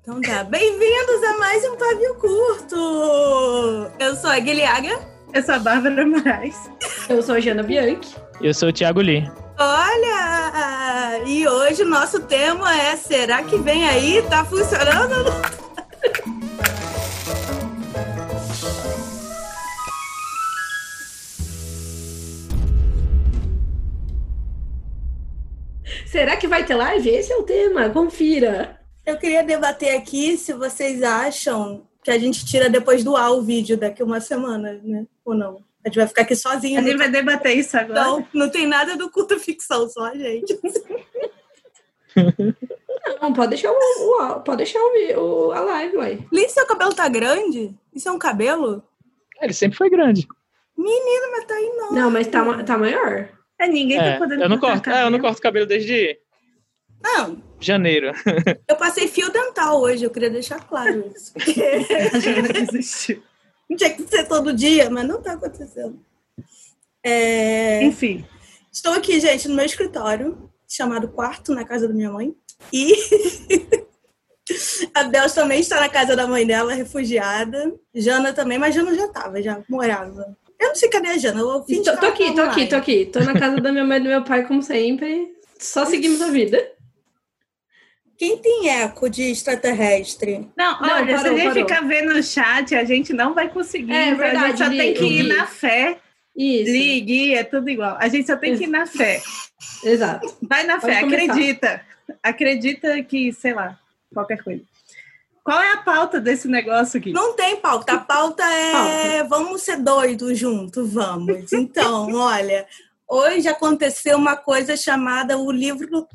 Então tá, bem-vindos a mais um Pavio Curto! Eu sou a Guilhaga. Eu sou a Bárbara Moraes. Eu sou a Jana Bianchi. E eu sou o Thiago Lee. Olha! E hoje o nosso tema é Será que vem aí? Tá funcionando? Será que vai ter live? Esse é o tema, confira. Eu queria debater aqui se vocês acham que a gente tira depois do ar o vídeo daqui uma semana, né? Ou não? A gente vai ficar aqui sozinho. A gente vai debater isso agora. Não, não tem nada do culto ficção, só a gente. Não, pode deixar o, o pode deixar o, o, a live, ué. Lin, seu cabelo tá grande? Isso é um cabelo? Ele sempre foi grande. Menino, mas tá aí não. Não, mas tá, tá maior. É, ninguém É, tá podendo eu não corto, é, cabelo. eu não corto cabelo desde Não, janeiro. eu passei fio dental hoje, eu queria deixar claro isso. Não tinha que ser todo dia, mas não tá acontecendo. É, Enfim, Estou aqui, gente, no meu escritório, chamado quarto, na casa da minha mãe. E a Bel também está na casa da mãe dela, refugiada. Jana também, mas Jana já estava, já morava. Eu não sei a Jana. Eu fingi Tô, tô aqui, tava tô aqui, tô aqui. Tô na casa da minha mãe e do meu pai, como sempre. Só seguimos a vida. Quem tem eco de extraterrestre? não, Não, olha, se a parou, gente parou. ficar vendo o chat, a gente não vai conseguir. É a verdade, gente só Li, tem que ir Li. na fé. Isso. Ligue, é tudo igual. A gente só tem que ir na fé. Exato. Vai na Pode fé, começar. acredita. Acredita que, sei lá, qualquer coisa. Qual é a pauta desse negócio aqui? Não tem pauta. A pauta é vamos ser doidos juntos, vamos. Então, olha, hoje aconteceu uma coisa chamada o livro.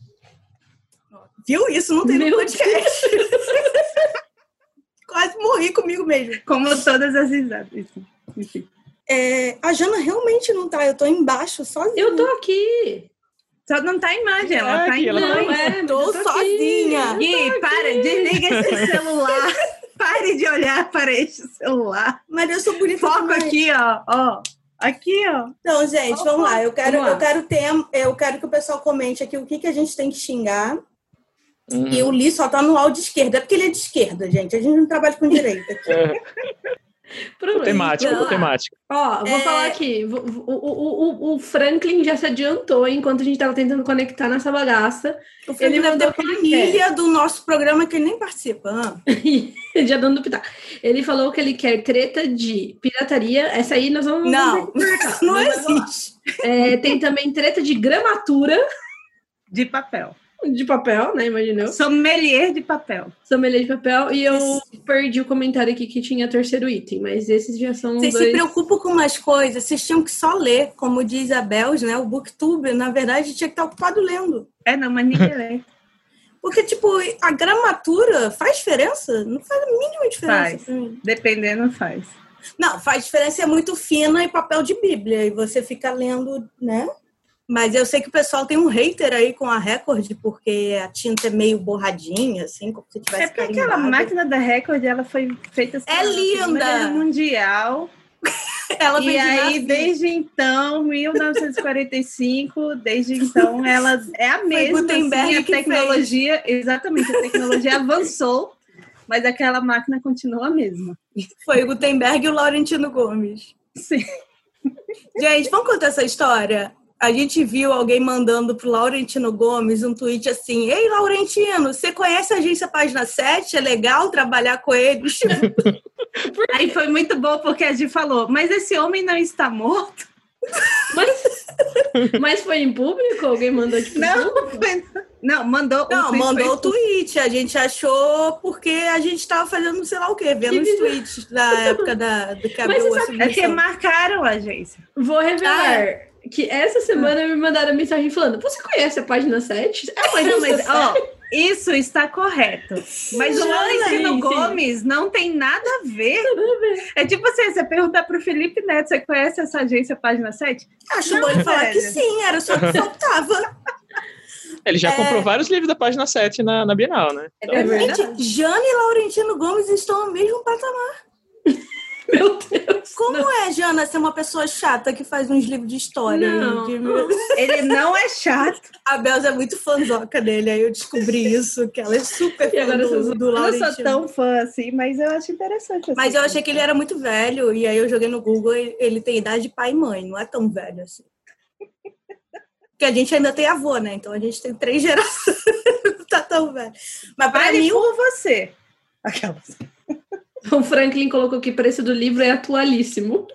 Viu? Isso não tem no Meu podcast. Quase morri comigo mesmo. Como todas as risadas. É, a Jana realmente não tá, eu tô embaixo sozinha. Eu tô aqui. Só não tá a imagem, ela É, tá em ela tá Não, é, Tô eu aqui. sozinha. Gui, para, desliga esse celular. Pare de olhar para este celular. Mas eu sou bonita Foco demais. aqui, ó, ó. Aqui, ó. Então, gente, vamos lá. Eu quero, Vamos lá. eu quero ter, eu quero que o pessoal comente aqui o que, que a gente tem que xingar. Hum. E o Li só tá no áudio esquerda. É porque ele é de esquerda, gente. A gente não trabalha com direita aqui. É, Pronto. temático, Então, temático. Ó, vou É. falar aqui. O, o, o, o Franklin já se adiantou enquanto a gente tava tentando conectar nessa bagaça. O Felipe deve ter ele planilha do nosso programa que ele nem participa. Ah. já dando pitaco. Ele falou que ele quer treta de pirataria. Essa aí nós vamos. Não, que conversar. não lá. existe. É, tem também treta de gramatura De papel. De papel, né? Imaginou? Sommelier de papel. Sommelier de papel. E eu perdi o comentário aqui que tinha terceiro item, mas esses já são Vocês dois. se preocupam com umas coisas, vocês tinham que só ler, como diz a Bels, né? O Booktube, na verdade, tinha que estar ocupado lendo. É, não, mas ninguém lê. Porque, tipo, a gramatura faz diferença? Não faz a mínima diferença Faz. Dependendo, faz. Não, faz diferença, é muito fina e papel de Bíblia, e você fica lendo, né? Mas eu sei que o pessoal tem um hater aí com a Record, porque a tinta é meio borradinha, assim, como se tivesse É porque aquela carimbado. máquina da Record, ela foi feita assim, É linda! Mundial. Ela E aí, desde então, 1945, desde então, ela é a mesma. Gutenberg assim, a tecnologia, exatamente, a tecnologia avançou, mas aquela máquina continua a mesma. Foi o Gutenberg e o Laurentino Gomes. Sim. Gente, vamos contar essa história? A gente viu alguém mandando pro Laurentino Gomes um tweet assim: Ei, Laurentino, você conhece a agência Página 7? É legal trabalhar com eles? Aí foi muito bom porque a Gi falou, mas esse homem não está morto? Mas, mas foi em público? Alguém mandou tipo. Não, foi- não, mandou. o Não, tweet mandou o tweet. A gente achou porque a gente tava fazendo sei lá o quê, vendo os tweets da época da, do que Mas abriu você a sabe- É submissão. marcaram a agência. Vou revelar Ah, que essa semana me mandaram mensagem falando: Você conhece a página 7? É uma Não, mas, ó, isso está correto. Mas o Laurentino. Gomes não tem nada a ver. É tipo assim, você perguntar pro Felipe Neto, você conhece essa agência Página 7? Acho Não, bom ele falar que sim, era só que faltava. Ele já É. comprou vários livros da página 7 na, na Bienal, né? Então, É verdade. Gente, Jane e Laurentino Gomes estão no mesmo patamar. Meu Deus. Como é, Jana, ser uma pessoa chata que faz uns livros de história? Não. De- Ele não é chato. A Belza é muito fãzoca dele, aí eu descobri isso, que ela é super fã agora do, vocês- do Eu não Laurentino. sou tão fã assim, mas eu acho interessante. Mas eu achei que ele era muito velho, e aí eu joguei no Google, ele ele tem idade de pai e mãe, não é tão velho assim. Porque a gente ainda tem avô, né? Então a gente tem três gerações, não tá tão velho. Mas pra Vale mim, por você. Aquelas. O Franklin colocou que o preço do livro é atualíssimo.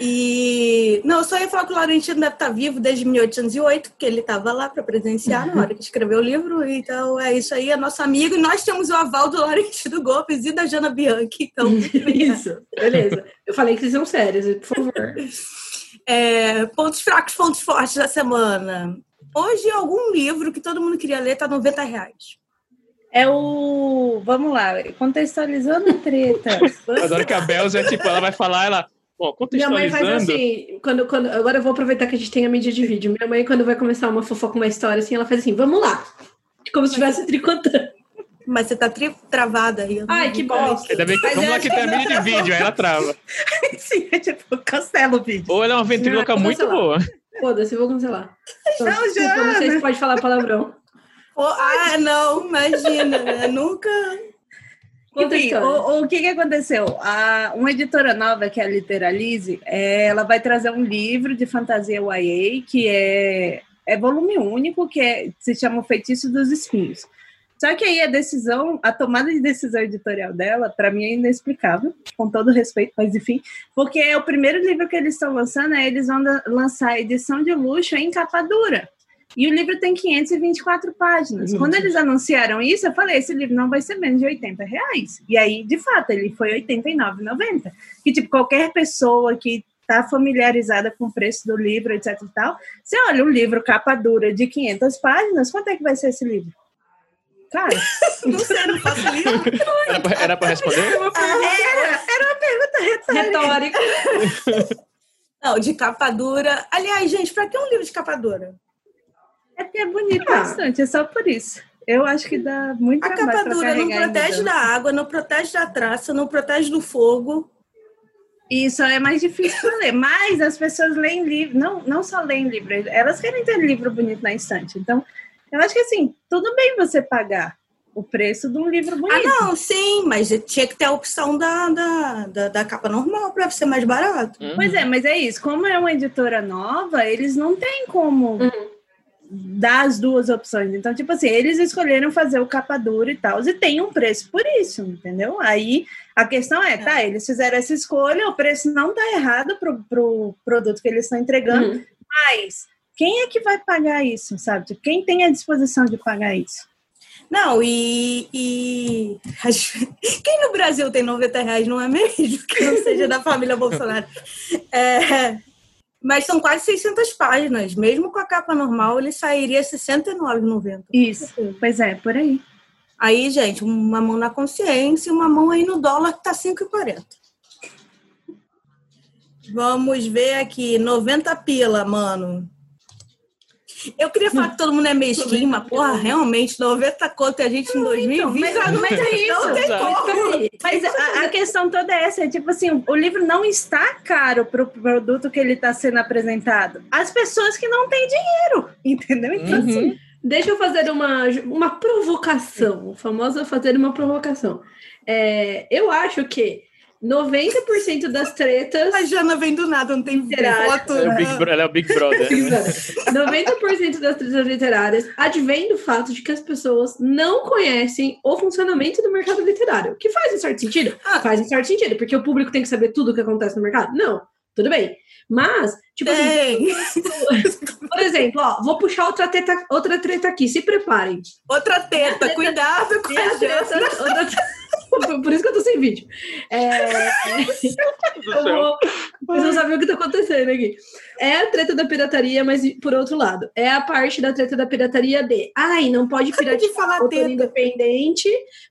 E. Não, eu só ia falar que o Laurentino deve estar vivo desde 1808, porque ele estava lá para presenciar na hora que escreveu o livro. Então é isso aí, é nosso amigo. E nós temos o aval do Laurentino Gomes e da Jana Bianchi. Então, Isso, beleza. Eu falei que vocês são sérios, por favor. é, pontos fracos, pontos fortes da semana. Hoje, algum livro que todo mundo queria ler tá 90 reais. É o. Vamos lá, contextualizando a treta. Adoro que a Belza é tipo, ela vai falar, ela. Bom, Minha mãe faz contextualizando. assim, quando, quando, agora eu vou aproveitar que a gente tem a mídia de vídeo. Minha mãe, quando vai começar uma fofoca, uma história, assim, ela faz assim, vamos lá. Como se estivesse tricotando. Mas você tá tri- travada aí. não Ai, que é bom. que- Ainda bem que vamos eu lá que tem a mídia de vídeo, aí ela trava. Sim, é tipo, cancela o vídeo. Ou ela é uma ventríloca Não, muito boa. Foda-se, eu vou cancelar. Não, Desculpa, Jana. não sei se pode falar palavrão. Ah, não, imagina, né? Nunca. Enfim, o, o que, que aconteceu? A, uma editora nova, que é a Literalize, é, ela vai trazer um livro de fantasia YA, que é, é volume único, que é, se chama O Feitiço dos Espinhos. Só que aí a decisão, a tomada de decisão editorial dela, para mim é inexplicável, com todo respeito, mas enfim, porque é o primeiro livro que eles estão lançando, é eles vão lançar a edição de luxo em capa dura. E o livro tem 524 páginas. Meu Quando eles anunciaram isso, eu falei: esse livro não vai ser menos de 80 reais. E aí, de fato, ele foi R$ 89,90. Que, tipo, qualquer pessoa que está familiarizada com o preço do livro, etc e tal, você olha um livro capa dura de 500 páginas, quanto é que vai ser esse livro? Cara, Não sei, não faço livro. Era pra responder? era, era uma pergunta retórica. Retórica. Não, de capa dura. Aliás, gente, pra que um livro de capa dura? É porque é bonito Ah. bastante, é só por isso. Eu acho que dá muito A capa dura não protege da água, não protege da traça, não protege do fogo. Isso é mais difícil de ler, mas as pessoas leem livro, não, não só leem livro, elas querem ter livro bonito na estante. Então, eu acho que assim, tudo bem você pagar o preço de um livro Ah, bonito. não, sim, mas tinha que ter a opção da, da, da, da capa normal pra ser mais barato. Uhum. Pois é, mas é isso. Como é uma editora nova, eles não têm como dar as duas opções. Então, tipo assim, eles escolheram fazer o capa dura e tal, e tem um preço por isso, entendeu? Aí a questão é, tá, eles fizeram essa escolha, o preço não tá errado pro, pro produto que eles estão entregando, Uhum. mas quem é que vai pagar isso, sabe? Tipo, Quem tem a disposição de pagar isso? Não, e, e quem no Brasil tem 90 reais, não é mesmo? Que não seja da família Bolsonaro. É, mas são quase 600 páginas. Mesmo com a capa normal, ele sairia R$ 69,90. Isso. Pois é, por aí. Aí, gente, uma mão na consciência e uma mão aí no dólar que tá 5,40. Vamos ver aqui, 90 pila, mano. Eu queria falar que todo mundo é mesquinho, mas, porra, realmente, 90 conto e a gente em 2020. mas- mas é isso. Não tem como. Mas a, a questão toda é essa, é tipo assim, o livro não está caro para o produto que ele está sendo apresentado. As pessoas que não têm dinheiro, entendeu? Então, Uhum. assim, Deixa eu fazer uma, uma provocação, famosa fazer uma provocação. É, eu acho que 90% das tretas. A Jana vem do nada, não tem Literário. foto. Ela é o Big, ela é o Big Brother. né? 90% das tretas literárias advém do fato de que as pessoas não conhecem o funcionamento do mercado literário. Que faz um certo sentido? Ah. Faz um certo sentido, porque o público tem que saber tudo o que acontece no mercado? Não, tudo bem. Mas, tipo assim, por exemplo, ó, vou puxar outra treta, outra treta aqui, se preparem. Outra teta, cuidado com a a Jana. treta, outra- Por isso que eu tô sem vídeo. É, eu vou- Vocês não sabem o que tá acontecendo aqui. É a treta da pirataria, mas por outro lado, é a parte da treta da pirataria de ai, não pode piratear falar autor independente,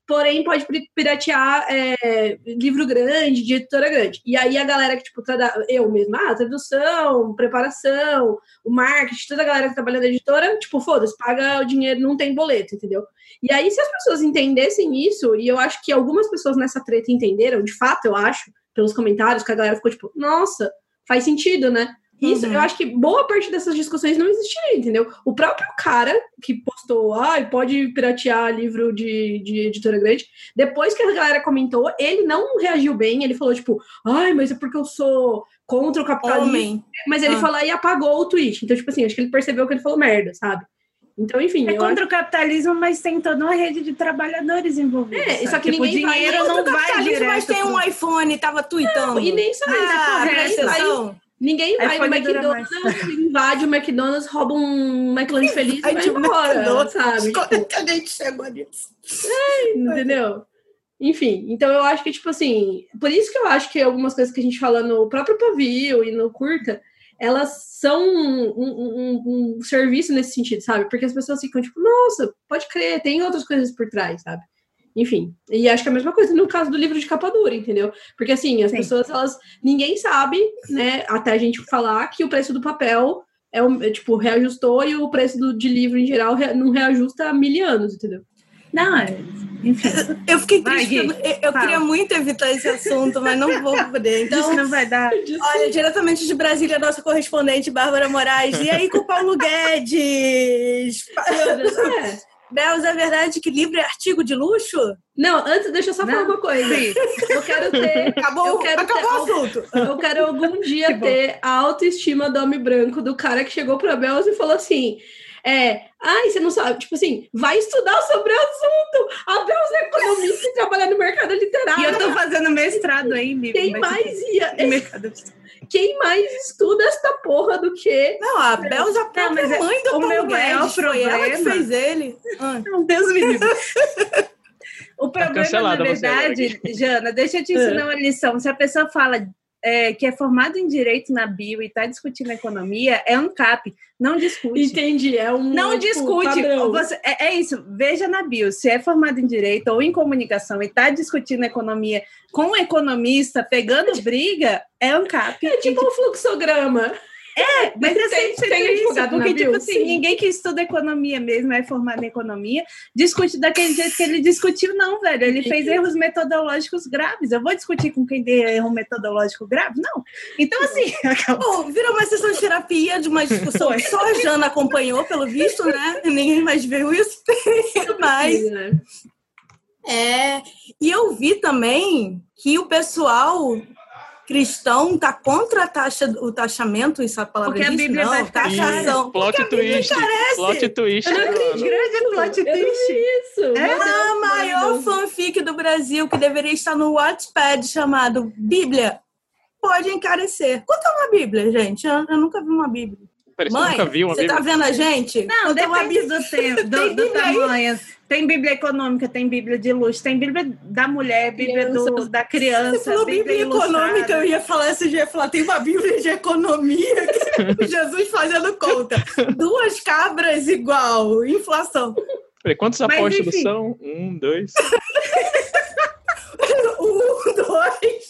porém pode piratear é, livro grande, de editora grande. E aí a galera que, tipo, trada- eu mesma, ah, tradução, preparação, o marketing, toda a galera que trabalha na editora, tipo, foda-se, paga o dinheiro, não tem boleto, entendeu? E aí, se as pessoas entendessem isso, e eu acho que algumas pessoas nessa treta entenderam, de fato, eu acho, pelos comentários, que a galera ficou tipo, nossa, faz sentido, né? Isso, Uhum. eu acho que boa parte dessas discussões não existiria, entendeu? O próprio cara que postou, ah, pode piratear livro de, de editora grande, depois que a galera comentou, ele não reagiu bem, ele falou, tipo, ai, mas é porque eu sou contra o capitalismo. Homem. Mas ele Ah. falou e apagou o tweet. Então, tipo assim, acho que ele percebeu que ele falou merda, sabe? Então, enfim, É contra o capitalismo, mas tem toda uma rede de trabalhadores envolvidos. É, sabe? só que tipo, ninguém dinheiro Contra não vai capitalismo, direto. mas tem um pro- iPhone, tava tweetando. E nem só isso. Ah, ninguém presta vai, atenção. ninguém vai no McDonald's, invade o McDonald's, rouba um McLanche feliz e vai embora, sabe? Quando Tipo, é que a gente chegou nisso? entendeu? Enfim, então eu acho que, tipo assim, por isso que eu acho que algumas coisas que a gente fala no próprio Pavio e no Curta, elas são um, um- um- um serviço nesse sentido, sabe? Porque as pessoas ficam tipo, nossa, pode crer, tem outras coisas por trás, sabe? Enfim, e acho que é a mesma coisa no caso do livro de capa dura, entendeu? Porque assim, as Sim. pessoas, elas, ninguém sabe, né, até a gente falar que o preço do papel é, é, tipo, reajustou e o preço do, de livro em geral não reajusta há mil anos, entendeu? Não, é- enfim. Eu fiquei Vai, triste. Porque eu eu queria muito evitar esse assunto, mas não vou poder. Isso Então, não vai dar. olha, diretamente de Brasília, nossa correspondente Bárbara Moraes. E aí com o Paulo Guedes? É. Belos, é verdade que livro é artigo de luxo? Não, antes, deixa eu só falar Não. uma coisa. Sim. Eu quero ter. Acabou, eu quero acabou ter o assunto. Eu quero algum dia ter a autoestima do homem branco, do cara que chegou pra Belos e falou assim: é, ai, você não sabe, tipo assim, vai estudar sobre o assunto. A Belos é economista e trabalha no mercado literário. E eu tô fazendo mestrado aí, livro. Quem mais ia? em mercado. Quem mais estuda esta porra do que. Não, a Belza, a própria mas é- mãe do o meu maior Guedes, foi ela que problema- fez ele. Ah. Meu Deus me livre. O problema, na cancelada você verdade, Jana, deixa eu te ensinar uma lição. Se a pessoa fala é, que é formado em direito na bio e está discutindo economia, é um cap. Não discute. Entendi, é um. Não tipo, discute. Você- é, é isso. Veja na bio. Se é formado em direito ou em comunicação e está discutindo economia com um economista, pegando briga, é um cap. É tipo um fluxograma. Mas é Tem- sempre tem isso, porque, bio? tipo assim, Sim. ninguém que estuda economia mesmo, é formado em economia, discute daquele jeito que ele discutiu, não, velho. Ele fez erros metodológicos graves. Eu vou discutir com quem tem erro metodológico grave? Não. Então, assim, acabou. Bom, virou uma sessão de terapia de uma discussão que só a Jana acompanhou, pelo visto, né? Ninguém mais viu isso. Mas? É, e eu vi também que o pessoal cristão tá contra a taxa, o taxamento, isso é a palavra Porque a existe? Bíblia não, vai taxação. Plot twist. Plot twist. Bruno. acredito. Grande plot twist. isso. Deus, A maior mano. fanfic do Brasil, que deveria estar no Wattpad, chamado Bíblia, pode encarecer. Quanto é uma Bíblia, gente? Eu, eu nunca vi uma Bíblia. Peraí, você Mãe, nunca viu uma você tá Bíblia? vendo a gente? Não, é uma depende do tempo, do, Tem do Bíblia aí? tamanho. Tem Bíblia econômica, tem Bíblia de luxo, tem Bíblia da mulher, Bíblia do- Criança. da criança. Você falou Bíblia ilustrada. econômica, eu ia falar esse dia, ia falar, tem uma Bíblia de economia, que Jesus fazendo conta. Duas cabras igual, inflação. Peraí, quantos Mas, apóstolos enfim. são? Um, dois. Um, dois.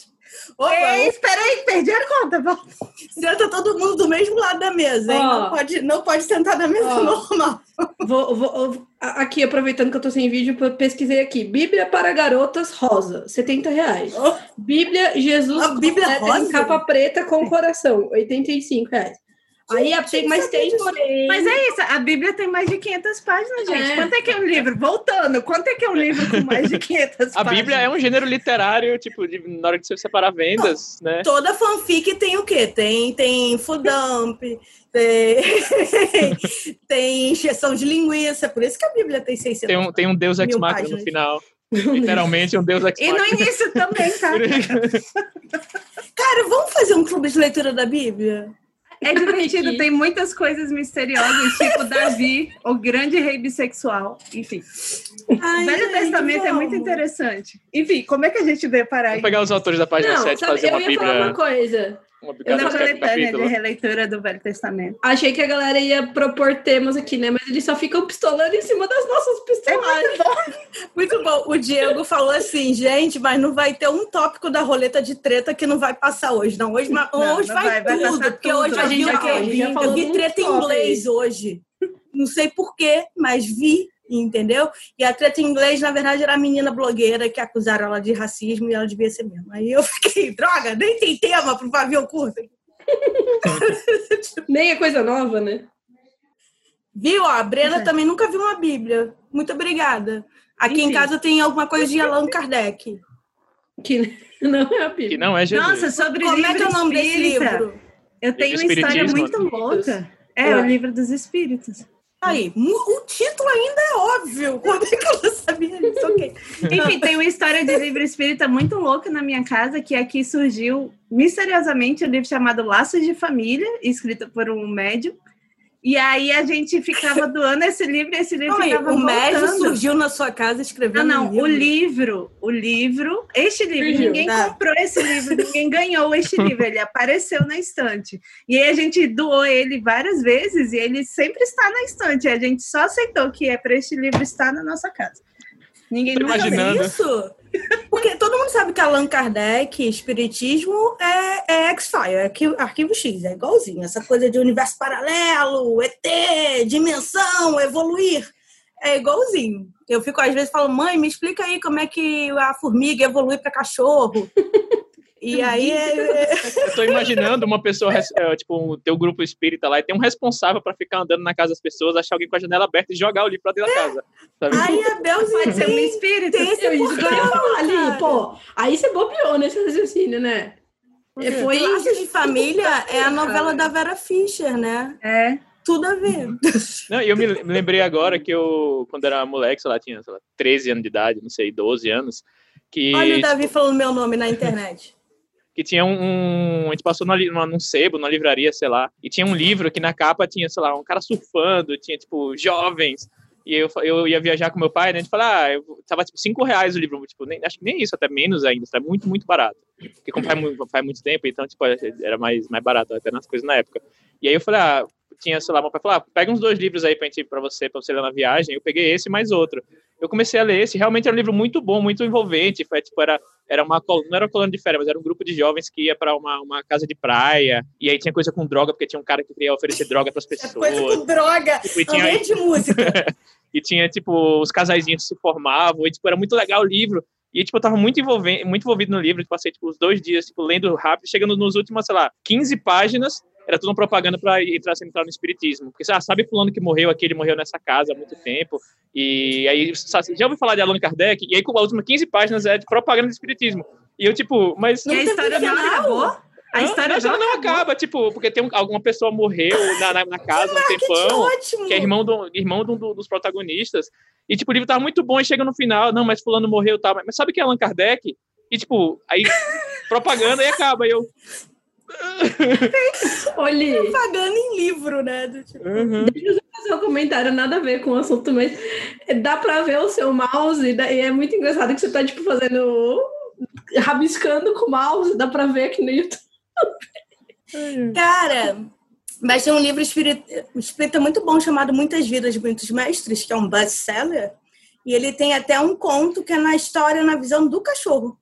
Opa, Ei, espera aí, perdi a conta. senta todo mundo do mesmo lado da mesa, hein? Ó. Não, pode, não pode sentar na mesa Ó. normal. Vou, vou- aqui, aproveitando que eu tô sem vídeo, pesquisei aqui. Bíblia para garotas rosa, 70 reais. Bíblia Jesus A Bíblia rosa? capa preta com coração, 85 reais. Aí a- tem, mas tem, porém. Mas é isso, a Bíblia tem mais de 500 páginas, gente. É. Quanto é que é um livro? Voltando, quanto é que é um livro com mais de 500 A páginas? Bíblia é um gênero literário, tipo, de, na hora de você separar vendas, né? Toda fanfic tem o quê? Tem, tem fudump, tem, tem injeção de linguiça, por isso que a Bíblia tem 600. Tem um, tem um deus ex machina no final. Literalmente um deus ex E no início também, tá? Cara, vamos fazer um clube de leitura da Bíblia? É divertido, Aqui. tem muitas coisas misteriosas, tipo Davi, o grande rei bissexual. Enfim, Ai, o Velho Testamento é muito interessante. Enfim, como é que a gente veio parar aí? Vamos pegar os autores da página Não, 7 e sabe, fazer eu uma ia falar Bíblia. uma coisa. Uma Eu cada coletânea de capítulo. releitura do Velho Testamento. Achei que a galera ia propor temas aqui, né? Mas eles só ficam pistolando em cima das nossas pistolagens. Muito bom. O Diego falou assim, gente, mas não vai ter um tópico da roleta de treta que não vai passar hoje. Não, hoje, Não, hoje não vai, vai, vai tudo. porque tudo. hoje A gente vi, já- a gente já eu vi treta em inglês hoje. Não sei porquê, mas vi entendeu? E a treta em inglês, na verdade, era a menina blogueira que acusaram ela de racismo e ela devia ser mesmo. Aí eu fiquei, droga, nem tem tema pro pavio curto. Nem é coisa nova, né? Viu? Ó, a Brena É. também nunca viu uma Bíblia. Muito obrigada. Aqui em Enfim. casa tem alguma coisa de Allan Kardec. Que não é a Que Bíblia. não é Jesus. Nossa, sobre Como livro é que é o nome desse livro? Eu tenho uma história muito louca. É, É. o livro dos espíritos. Aí, mu- o título ainda é óbvio. Como é que eu sabia disso? Enfim, tem uma história de livro espírita muito louca na minha casa, que aqui surgiu misteriosamente um livro chamado Laços de Família, escrito por um médium. E aí a gente ficava doando esse livro e esse livro aí, ficava o voltando. surgiu na sua casa escrevendo Ah, não, um o livro, o livro, este livro, Surgiu, ninguém tá. comprou esse livro, ninguém ganhou este livro, ele apareceu na estante. E aí a gente doou ele várias vezes e ele sempre está na estante. A gente só aceitou que é para este livro estar na nossa casa. Ninguém nunca imaginando. isso? Porque todo mundo sabe que Allan Kardec, espiritismo, é, é X-File, é arquivo, arquivo X, é igualzinho. Essa coisa de universo paralelo, ET, dimensão, evoluir, é igualzinho. Eu fico às vezes falo, mãe, me explica aí como é que a formiga evolui para cachorro. E aí é, Eu tô imaginando uma pessoa, é, tipo, o teu grupo espírita lá, e tem um responsável pra ficar andando na casa das pessoas, achar alguém com a janela aberta e jogar o livro pra dentro da casa. Sabe? aí a Belzinha Pode ser um espírito. tem esse falar ali, pô. Aí você bobeou nesse raciocínio, né? É, Foi Laços de Família é a novela da Vera Fischer, né? É. Tudo a ver. Não, e eu me, me lembrei agora que eu, quando era moleque, sei lá, tinha sei lá, 13 anos de idade, não sei, 12 anos, que, Olha o Davi falando meu nome na internet. Que tinha um, um- A gente passou numa, numa, num sebo, numa livraria, sei lá, e tinha um livro que na capa tinha, sei lá, um cara surfando, tinha, tipo, jovens. E eu, eu ia viajar com meu pai, né? A gente falou, ah, eu, tava tipo 5 reais o livro, tipo, nem, acho que nem isso, até menos ainda, tá muito, muito barato. Porque como faz, muito- faz muito tempo, então, tipo, era mais, mais barato até nas coisas na época. E aí eu falei, ah, tinha, sei lá, meu pai falou, ah, pega uns dois livros aí pra, gente, pra você, pra você ler na viagem. Eu peguei esse e mais outro. Eu comecei a ler esse, realmente era um livro muito bom, muito envolvente. Foi, tipo, era, era uma, não era uma colônia de férias, mas era um grupo de jovens que ia para uma, uma casa de praia. E aí tinha coisa com droga, porque tinha um cara que queria oferecer droga pras É coisa pessoas. com droga, Tipo, e tinha, de música. e tinha, tipo, os casaizinhos se formavam, e, tipo, era muito legal o livro. E, tipo, eu tava muito, envolve muito envolvido no livro, passei, tipo, os dois dias, tipo, lendo rápido, chegando nos últimos, sei lá, 15 páginas, era tudo uma propaganda para entrar, entrar no espiritismo. Porque, ah, sabe fulano que morreu aqui, ele morreu nessa casa há muito tempo, e aí, já ouviu falar de Allan Kardec? E aí, com as últimas 15 páginas é de propaganda do espiritismo. E eu, tipo, mas... E a história não acabou? A Não, história mas ela não acaba, tipo, porque tem um- alguma pessoa morreu na, na, na casa um tempão, ótimo! que é irmão, do, irmão do- do- dos protagonistas. E, tipo, o livro tava muito bom e chega no final, não, mas fulano morreu e tal. Mas sabe que é Allan Kardec? E, tipo, aí propaganda e acaba. E eu. Olhe, Pagando em livro, né? Do tipo, fazer um comentário nada a ver com o assunto, mas dá pra ver o seu mouse, e e é muito engraçado que você tá, tipo, fazendo. rabiscando com o mouse, dá pra ver aqui no YouTube. Cara, mas tem um livro espírita, espírita muito bom chamado Muitas Vidas de Muitos Mestres, que é um best-seller. E ele tem até um conto que é na história, na visão do cachorro.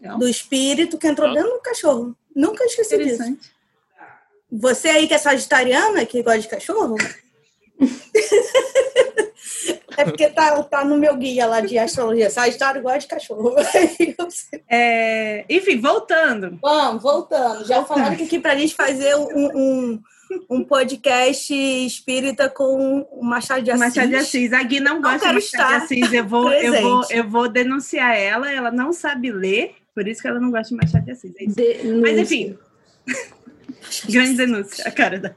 Legal. Do espírito que entrou dentro do cachorro. Nunca esqueci disso. Você aí que é sagitariana, que gosta de cachorro? é porque tá, tá no meu guia lá de astrologia. Sagitário gosta de cachorro. É, enfim, voltando. Vamos, voltando. Já falaram que aqui pra gente fazer um, um, um podcast espírita com o Machado de Assis. Machado de Assis. A Gui não gosta de quero Machado de Assis. Eu vou, eu, vou, eu vou denunciar ela. Ela não sabe ler, por isso que ela não gosta de Machado de Assis. É. Mas enfim, grande denúncia, a cara da.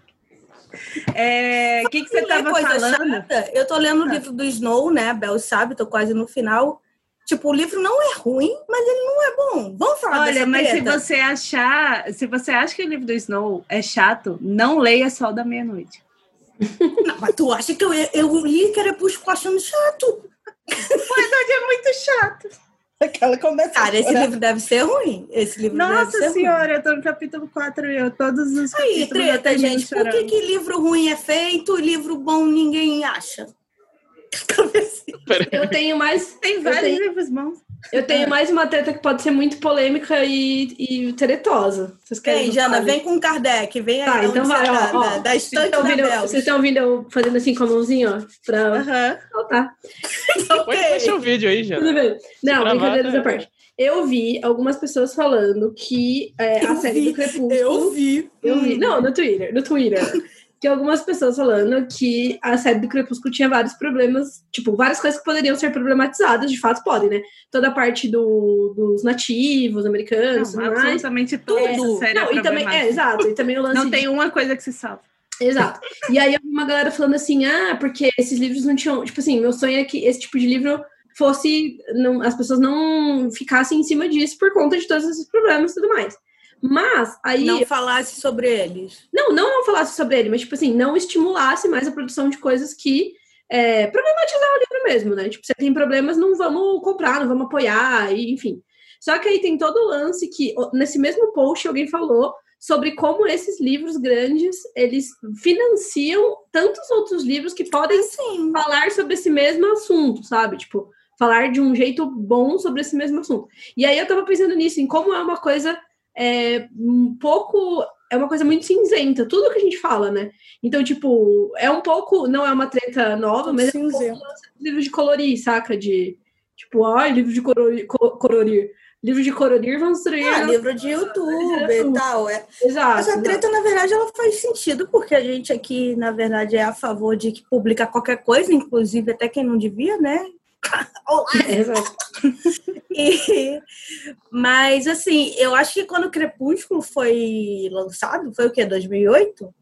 É, O que, que você estava falando? chata, eu tô lendo o Ah. livro do Snow, né? Bel sabe, tô quase no final. Tipo, o livro não é ruim, mas ele não é bom. Vamos falar Olha, dessa mas se você achar, se você acha que o livro do Snow é chato, não leia Sol da Meia-Noite. Não, mas tu acha que eu, eu li Crepúsculo achando chato? verdade, é muito chato. Aquela começa. Cara, esse livro deve ser ruim. Esse livro deve Nossa ser ruim. senhora, eu tô no capítulo 4 e eu todos os Aí, treta, gente. Por que, que livro ruim é feito e livro bom ninguém acha? Eu tenho mais. Tem vários tenho- livros bons. Eu tenho mais uma treta que pode ser muito polêmica e, e teretosa. Vocês querem? Vem, Jana, vem com Kardec. Vem Tá, aí então vai, ó, tá, ó. da, da estante estão da ouvindo, Bel. vocês estão ouvindo eu fazendo assim com a mãozinha, ó, pra. Põe deixa o vídeo aí, já. Tudo bem. Não, gravado, brincadeiras é. à parte. Eu vi algumas pessoas falando que é, a série vi, do Crepúsculo. Eu vi. Eu vi. Hum. Não, no Twitter. No Twitter. que algumas pessoas falando que a série do Crepúsculo tinha vários problemas, tipo, várias coisas que poderiam ser problematizadas, de fato podem, né? Toda a parte do, dos nativos americanos Não, mais. absolutamente tudo. Tudo. Essa série Não, é e também, é, exato. E também o lance Não de- tem uma coisa que se salva. Exato. E aí eu vi uma galera falando assim, ah, porque esses livros não tinham. Tipo assim, meu sonho é que esse tipo de livro fosse. Não, as pessoas não ficassem em cima disso por conta de todos esses problemas e tudo mais. Mas aí. Não falasse sobre eles. Não, não não falasse sobre ele, mas, tipo assim, não estimulasse mais a produção de coisas que é, problematizar o livro mesmo, né? Tipo, você tem problemas, não vamos comprar, não vamos apoiar, e, enfim. Só que aí tem todo o lance que, nesse mesmo post, alguém falou sobre como esses livros grandes, eles financiam tantos outros livros que podem Sim. falar sobre esse mesmo assunto, sabe? Tipo, falar de um jeito bom sobre esse mesmo assunto. E aí eu tava pensando nisso, em como é uma coisa é, um pouco. É uma coisa muito cinzenta, tudo que a gente fala, né? Então, tipo, é um pouco. Não é uma treta nova, mas é um pouco Cinzento. livro de colorir, saca? De. Tipo, ai, livro de colorir. colorir. Livro de colorir vão destruir. Ah, livro de YouTube e tal. É. Exato. Essa exato. treta, na verdade, ela faz sentido, porque a gente aqui, na verdade, é a favor de que publica qualquer coisa, inclusive até quem não devia, né? Olá! E- Mas, assim, eu acho que quando o Crepúsculo foi lançado, foi o quê? 2008?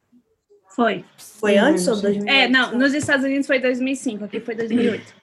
Foi. Foi antes ou sim. 2008? É, não, nos Estados Unidos foi 2005, aqui foi 2008.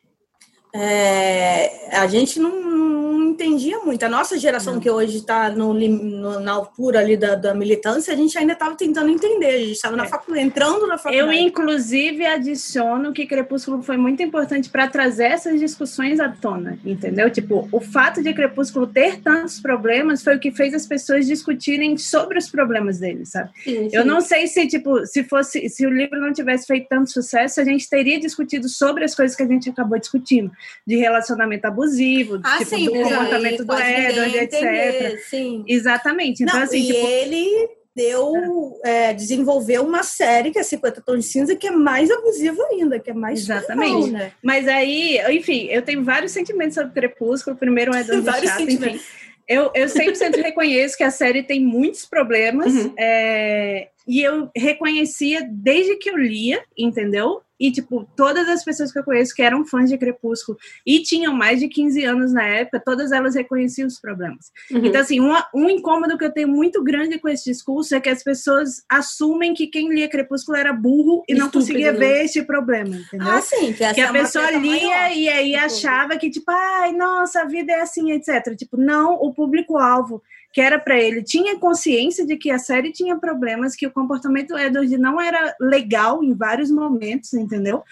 É, a gente não, não entendia muito. A nossa geração que hoje está na altura ali da, da militância, a gente ainda estava tentando entender. A gente estava na É. faculdade, entrando na Eu, faculdade. inclusive, adiciono que Crepúsculo foi muito importante para trazer essas discussões à tona, entendeu? Tipo, o fato de Crepúsculo ter tantos problemas foi o que fez as pessoas discutirem sobre os problemas deles, sabe? Sim, Eu sim. não sei se, tipo, se fosse, se o livro não tivesse feito tanto sucesso, a gente teria discutido sobre as coisas que a gente acabou discutindo, de relacionamento abusivo, Ah, tipo, sim, do comportamento do Edward, etc. Sim. Exatamente. Então, Não, assim, e tipo, ele deu, é, desenvolveu uma série que é 50 Tons de Cinza, que é mais abusiva ainda, que é mais Exatamente. né? Mas aí, enfim, eu tenho vários sentimentos sobre Crepúsculo. Primeiro é do Vários chato, enfim. Eu, eu 100% reconheço que a série tem muitos problemas. Uhum. é, e eu reconhecia desde que eu lia, entendeu? E, tipo, todas as pessoas que eu conheço que eram fãs de Crepúsculo e tinham mais de 15 anos na época, todas elas reconheciam os problemas. Uhum. Então, assim, um, um incômodo que eu tenho muito grande com esse discurso é que as pessoas assumem que quem lia Crepúsculo era burro e não Estúpido, conseguia né? ver este problema, entendeu? Ah, sim, que, que é a uma pessoa lia maior. e aí Tipo, achava que, tipo, ai, nossa, a vida é assim, etc. Tipo, não, o público-alvo que era para ele tinha consciência de que a série tinha problemas, que o comportamento do Edward não era legal em vários momentos, entendeu?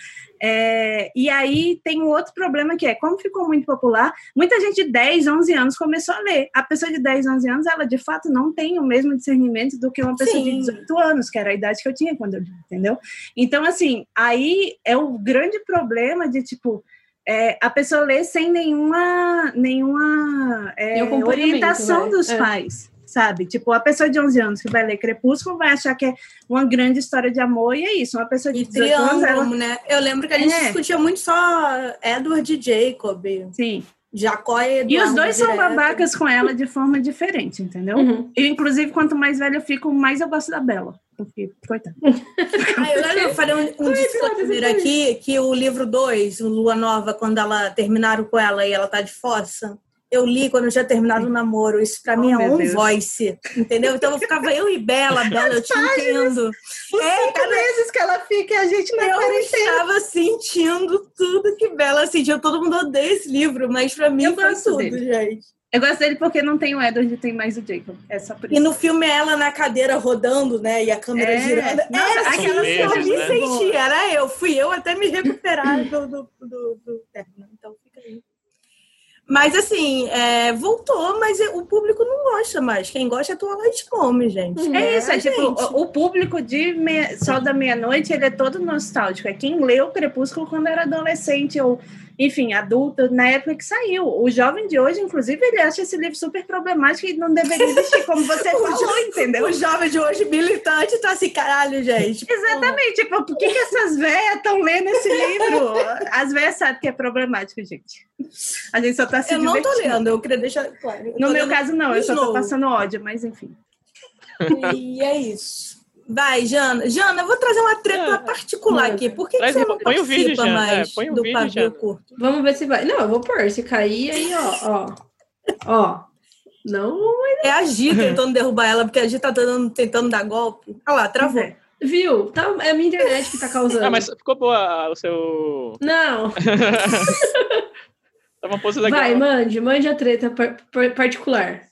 É, e aí tem um outro problema que é, como ficou muito popular, muita gente de 10, 11 anos começou a ler. A pessoa de 10, 11 anos, ela de fato não tem o mesmo discernimento do que uma pessoa Sim. de 18 anos, que era a idade que eu tinha quando eu li, entendeu? Então, assim, aí é o grande problema de, tipo, é, a pessoa lê sem nenhuma, nenhuma é, orientação né? dos É. pais, sabe? Tipo, a pessoa de 11 anos que vai ler Crepúsculo vai achar que é uma grande história de amor e é isso. Uma pessoa de E 18 anos, ela... né? Eu lembro que a gente É. discutia muito só Edward e Jacob. Sim. Jacó e Eduardo. E os dois são direto. babacas com ela de forma diferente, entendeu? Uhum. Eu, inclusive, quanto mais velha eu fico, mais eu gosto da Bela. Porque. Ah, eu falei um, um disclaimer aqui que o livro 2, o Lua Nova, quando ela terminaram com ela e ela tá de fossa, eu li quando eu já terminado o namoro. Isso pra mim Oh, é meu um Deus. voice, entendeu? Então eu ficava eu e Bela, Bela, eu te entendo. É, cada vezes que ela fica, a gente eu estava sentindo tudo que Bela sentiu. Todo mundo odeia esse livro, mas pra mim Eu foi tudo, dele. gente. Eu gosto dele porque não tem o Edward, tem mais o Jacob. É só por E isso. no filme é ela na cadeira rodando, né? E a câmera É. girando. Nossa, é, aquela aquela eu me né? senti, era eu. Fui eu até me recuperar do, do, do, do. Então fica aí. Mas assim, é, voltou, mas o público não gosta mais. Quem gosta é Twilight Home, gente. É isso, é, gente. tipo, o, o público de meia, Sol da Meia-Noite, ele é todo nostálgico. É quem leu Crepúsculo quando era adolescente ou enfim, adulto, na época que saiu. O jovem de hoje, inclusive, ele acha esse livro super problemático e não deveria existir, como você falou, entendeu? O jovem de hoje, militante, tá assim, caralho, gente. Exatamente. Tipo, por que, que essas velhas estão lendo esse livro? As velhas sabem que é problemático, gente. A gente só tá se Eu não tô lendo, eu queria deixar claro. No meu caso, não, eu só tô passando ódio, mas enfim. E é isso. Vai, Jana. Jana, eu vou trazer uma treta particular aqui. Por que, que você não põe participa o vídeo, Jana. mais É, do vídeo, pavio Jana. curto? Vamos ver se vai. Não, eu vou pôr. Se cair, aí, ó, ó. Ó. Não, É a Gi tentando derrubar ela, porque a Gi tá dando, tentando dar golpe. Olha lá, travou. É. viu? Tá, é a minha internet que tá causando. Ah, mas ficou boa o seu. Não, Tá uma pose legal. vai, mande, mande a treta par- par- particular.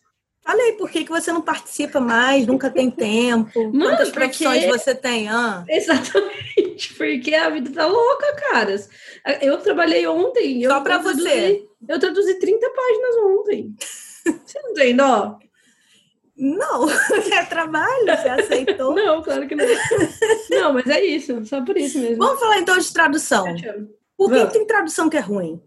Falei, por que, que você não participa mais? Nunca tem tempo. Mano, Quantas porque- profissões você tem? Ah, Exatamente, porque a vida tá louca, caras. Eu trabalhei ontem. Só eu você. eu traduzi 30 páginas ontem. Você não tem dó? não, é trabalho, você aceitou. Não, claro que não. Não, mas é isso, só por isso mesmo. Vamos falar então de tradução. Por que Vamos. tem tradução que é ruim?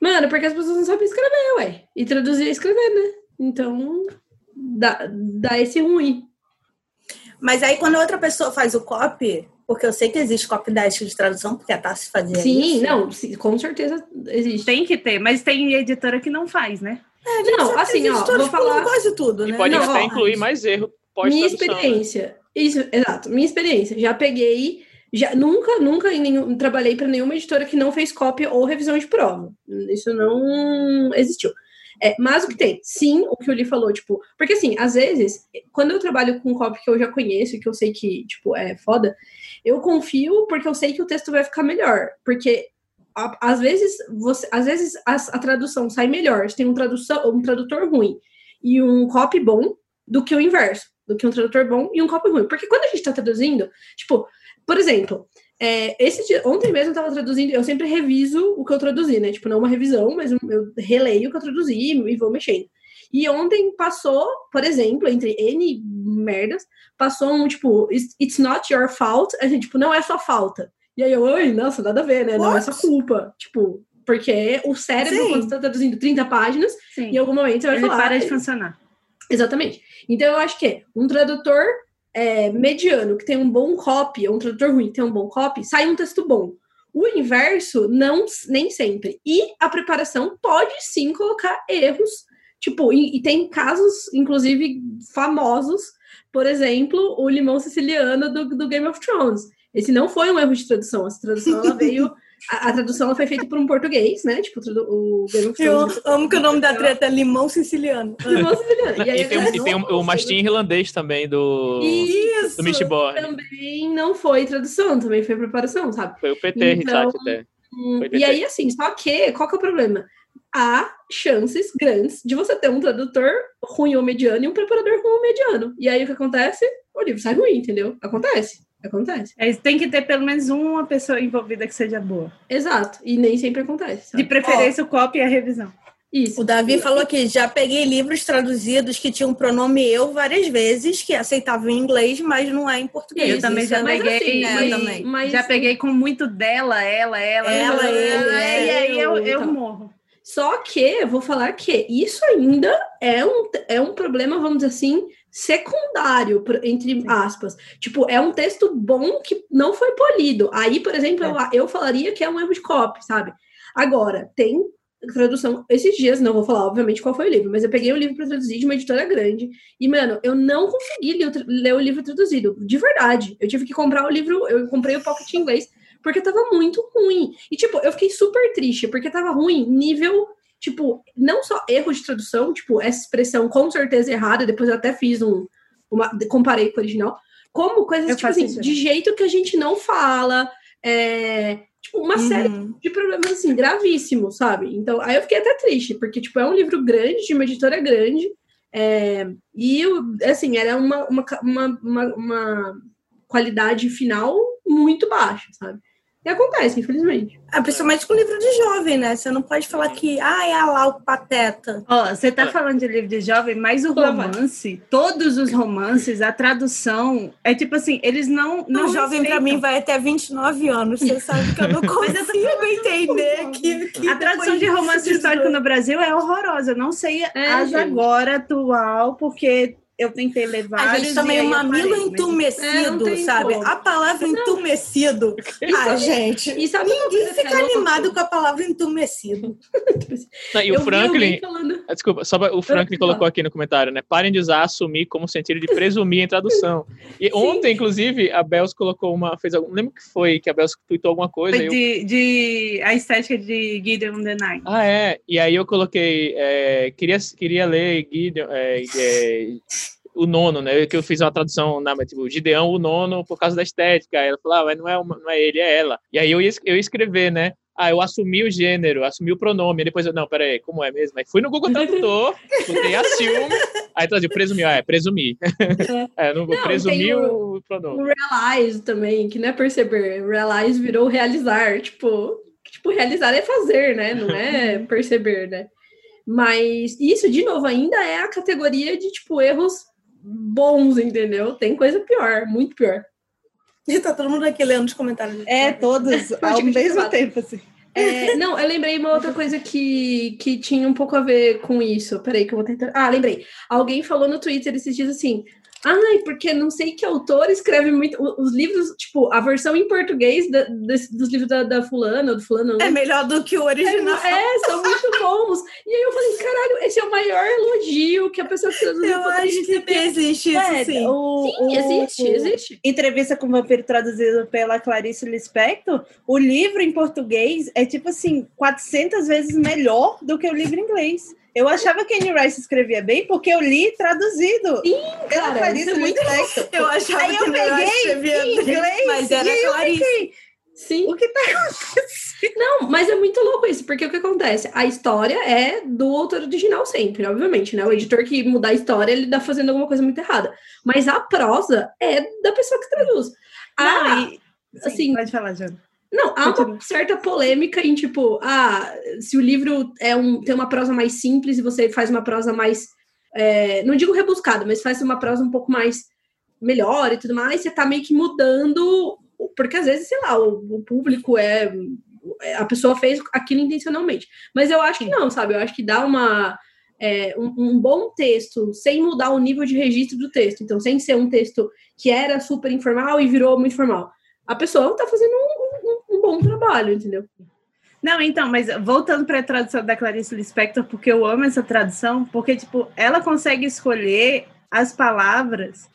Mano, porque as pessoas não sabem escrever, ué. E traduzir é escrever, né? Então, dá, dá esse ruim. Mas aí quando outra pessoa faz o copy, porque eu sei que existe copy desk de tradução, porque a Tassi fazia Sim, isso. não, sim, com certeza existe. Tem que ter, mas tem editora que não faz, né? não, assim, ó, vou falar quase tudo, E né? pode Não, até ó, incluir mais erro minha né? experiência. Isso, exato, minha experiência. Já peguei, já nunca, nunca em nenhum, trabalhei para nenhuma editora que não fez cópia ou revisão de prova. Isso não existiu. É, mas o que tem? Sim, o que o Lee falou, tipo, porque assim, às vezes, quando eu trabalho com copy que eu já conheço que eu sei que, tipo, é foda, eu confio porque eu sei que o texto vai ficar melhor. Porque às vezes, você, às vezes a, a tradução sai melhor. Você tem um, tradução, um tradutor ruim e um copy bom do que o inverso, do que um tradutor bom e um copy ruim. Porque quando a gente está traduzindo, tipo, por exemplo, é, esse dia, ontem mesmo eu estava traduzindo, eu sempre reviso o que eu traduzi, né? Tipo, não uma revisão, mas eu releio o que eu traduzi e vou mexendo. E ontem passou, por exemplo, entre N merdas, passou um tipo, "It's- not your fault, a gente, tipo, não é sua falta. E aí eu, oi, nossa, nada a ver, né? Não é What? sua culpa. Tipo, porque o cérebro, Sim. quando você tá traduzindo 30 páginas, Sim. em algum momento você vai Ele falar. para "Ah, de funcionar. Exatamente. Então eu acho que um tradutor é, mediano, que tem um bom copy, ou um tradutor ruim, que tem um bom copy, sai um texto bom. O inverso, não, nem sempre. E a preparação pode sim colocar erros. Tipo, e, e tem casos, inclusive, famosos. Por exemplo, o limão siciliano do, do Game of Thrones. Esse não foi um erro de tradução. Essa tradução ela veio. A, a tradução foi feita por um português, né? Tipo, o Game of Eu amo que o nome da treta é limão siciliano. Limão siciliano. E aí E tem, e tem o, o mastim irlandês também do, Isso! do Mistborn. também não foi tradução, também foi preparação, sabe? Foi o PT, Então, até. Foi e PT. aí, assim, só que, qual que é o problema? Há chances grandes de você ter um tradutor ruim ou mediano e um preparador ruim ou mediano. E aí, o que acontece? O livro sai ruim, entendeu? Acontece. Acontece. É, tem que ter pelo menos uma pessoa envolvida que seja boa. Exato. E nem sempre acontece. De sabe? preferência, o copy e a revisão. Isso. O Davi falou que já peguei livros traduzidos que tinham o pronome eu várias vezes, que aceitavam em inglês, mas não é em português. Eu também Isso já é- peguei, assim, É, mas, também. mas- Já peguei com muito dela, ela, ela, Ela, ele, e aí eu, eu Então. morro. Só que eu vou falar que isso ainda é um, é um problema, vamos dizer assim, secundário, entre aspas. Tipo, é um texto bom que não foi polido. Aí, por exemplo, eu, eu falaria que é um erro de copy, sabe? Agora, tem tradução. Esses dias, não vou falar, obviamente, qual foi o livro, mas eu peguei o livro para traduzir de uma editora grande. E, mano, eu não consegui ler, o ler o livro traduzido, de verdade. Eu tive que comprar o livro, eu comprei o Pocket inglês, porque tava muito ruim. E, tipo, eu fiquei super triste, porque tava ruim, nível, tipo, não só erro de tradução, tipo, essa expressão com certeza errada, depois eu até fiz um, uma, comparei com o original, como coisas, Eu tipo assim, isso. de jeito que a gente não fala, é, tipo, uma série Uhum. de problemas, assim, gravíssimos, sabe? Então, aí eu fiquei até triste, porque, tipo, é um livro grande, de uma editora grande, é, e, eu, assim, era uma, uma, uma, uma, uma qualidade final muito baixa, sabe? E acontece, infelizmente. É, principalmente com livro de jovem, né? Você não pode falar que, ah, é lá o pateta. Ó, você tá falando de livro de jovem, mas o romance, todos os romances, a tradução, é tipo assim, eles não. Não, não jovem pra mim vai até 29 anos. Você sabe que eu não consigo entender que, que A tradução de romance histórico no Brasil é horrorosa. Eu não sei É, as gente. agora atual, porque eu tentei levar. A gente também o mamilo entumecido, É, sabe? como. A palavra entumecido. Ah, gente. E sabe uma Ninguém fica é animado com a palavra entumecido. Não, e o Franklin. falando- Ah, Desculpa, só o Franklin colocou aqui no comentário, né? Parem de usar assumir como sentido de presumir em tradução. E ontem, inclusive, a Bels colocou uma. Fez algum. Não lembro que foi, que a Bels tweetou alguma coisa. Foi eu- de, de a estética de Gideon the Night. Ah, é. E aí eu coloquei. é, queria, queria ler Gideon, é, é, o nono, né? Que eu fiz uma tradução na tipo, Gideão, o nono, por causa da estética. Aí ela falou, ah, mas não é, uma- não é ele, é ela. E aí eu ia, eu ia escrever, né? Ah, eu assumi o gênero, assumi o pronome. Depois eu, não, peraí, como é mesmo? Aí fui no Google Tradutor, botei assume, aí traduziu, presumir, ah, é, presumir. É, não, Não, presumir tem o, O pronome. realize também, que não é perceber. Realize virou realizar. Tipo, tipo, realizar é fazer, né? Não é perceber, né? Mas isso, de novo, ainda é a categoria de, tipo, erros bons, entendeu? Tem coisa pior, muito pior. E tá todo mundo aqui lendo os comentários. É, todos ao mesmo tempo, assim. É, não, eu lembrei uma outra coisa que, que tinha um pouco a ver com isso. Peraí, que eu vou tentar. Ah, lembrei. Alguém falou no Twitter esses dias assim. Ai, porque não sei que autor escreve muito. Os livros, tipo, a versão em português da- desse- dos livros da, da fulana ou do fulano. É melhor do que o original. É, são muito bons. E aí eu falei, caralho, esse é o maior elogio que a pessoa que traduziu Eu acho que existe isso, É, sim. o, Sim, o- existe, o- existe. Entrevista com o Vampiro traduzido pela Clarice Lispector, o livro em português é tipo assim, 400 vezes melhor do que o livro em inglês. Eu achava que Anne Rice escrevia bem porque eu li traduzido pela cara, isso é muito Lispector. Eu achava Aí eu que melhor peguei escrevia em bem, inglês mas era e eu Clarice. fiquei, Sim. o que tá acontecendo? Não, mas é muito louco isso, porque o que acontece? A história é do autor original sempre, obviamente, né? O editor que mudar a história, ele tá fazendo alguma coisa muito errada. Mas a prosa é da pessoa que traduz. Ah, Sim, assim, pode falar, Jana. Não, há uma certa polêmica em tipo, ah, se o livro é um, tem uma prosa mais simples e você faz uma prosa mais, é, não digo rebuscada, mas faz uma prosa um pouco mais melhor e tudo mais, você tá meio que mudando, porque às vezes, sei lá, o, o público é, a pessoa fez aquilo intencionalmente. Mas eu acho que não, sabe? Eu acho que dá uma é, um, um bom texto sem mudar o nível de registro do texto. Então, sem ser um texto que era super informal e virou muito formal. A pessoa tá fazendo um bom trabalho, entendeu? Não, então, mas voltando para a tradução da Clarice Lispector, porque eu amo essa tradução, porque, tipo, ela consegue escolher as palavras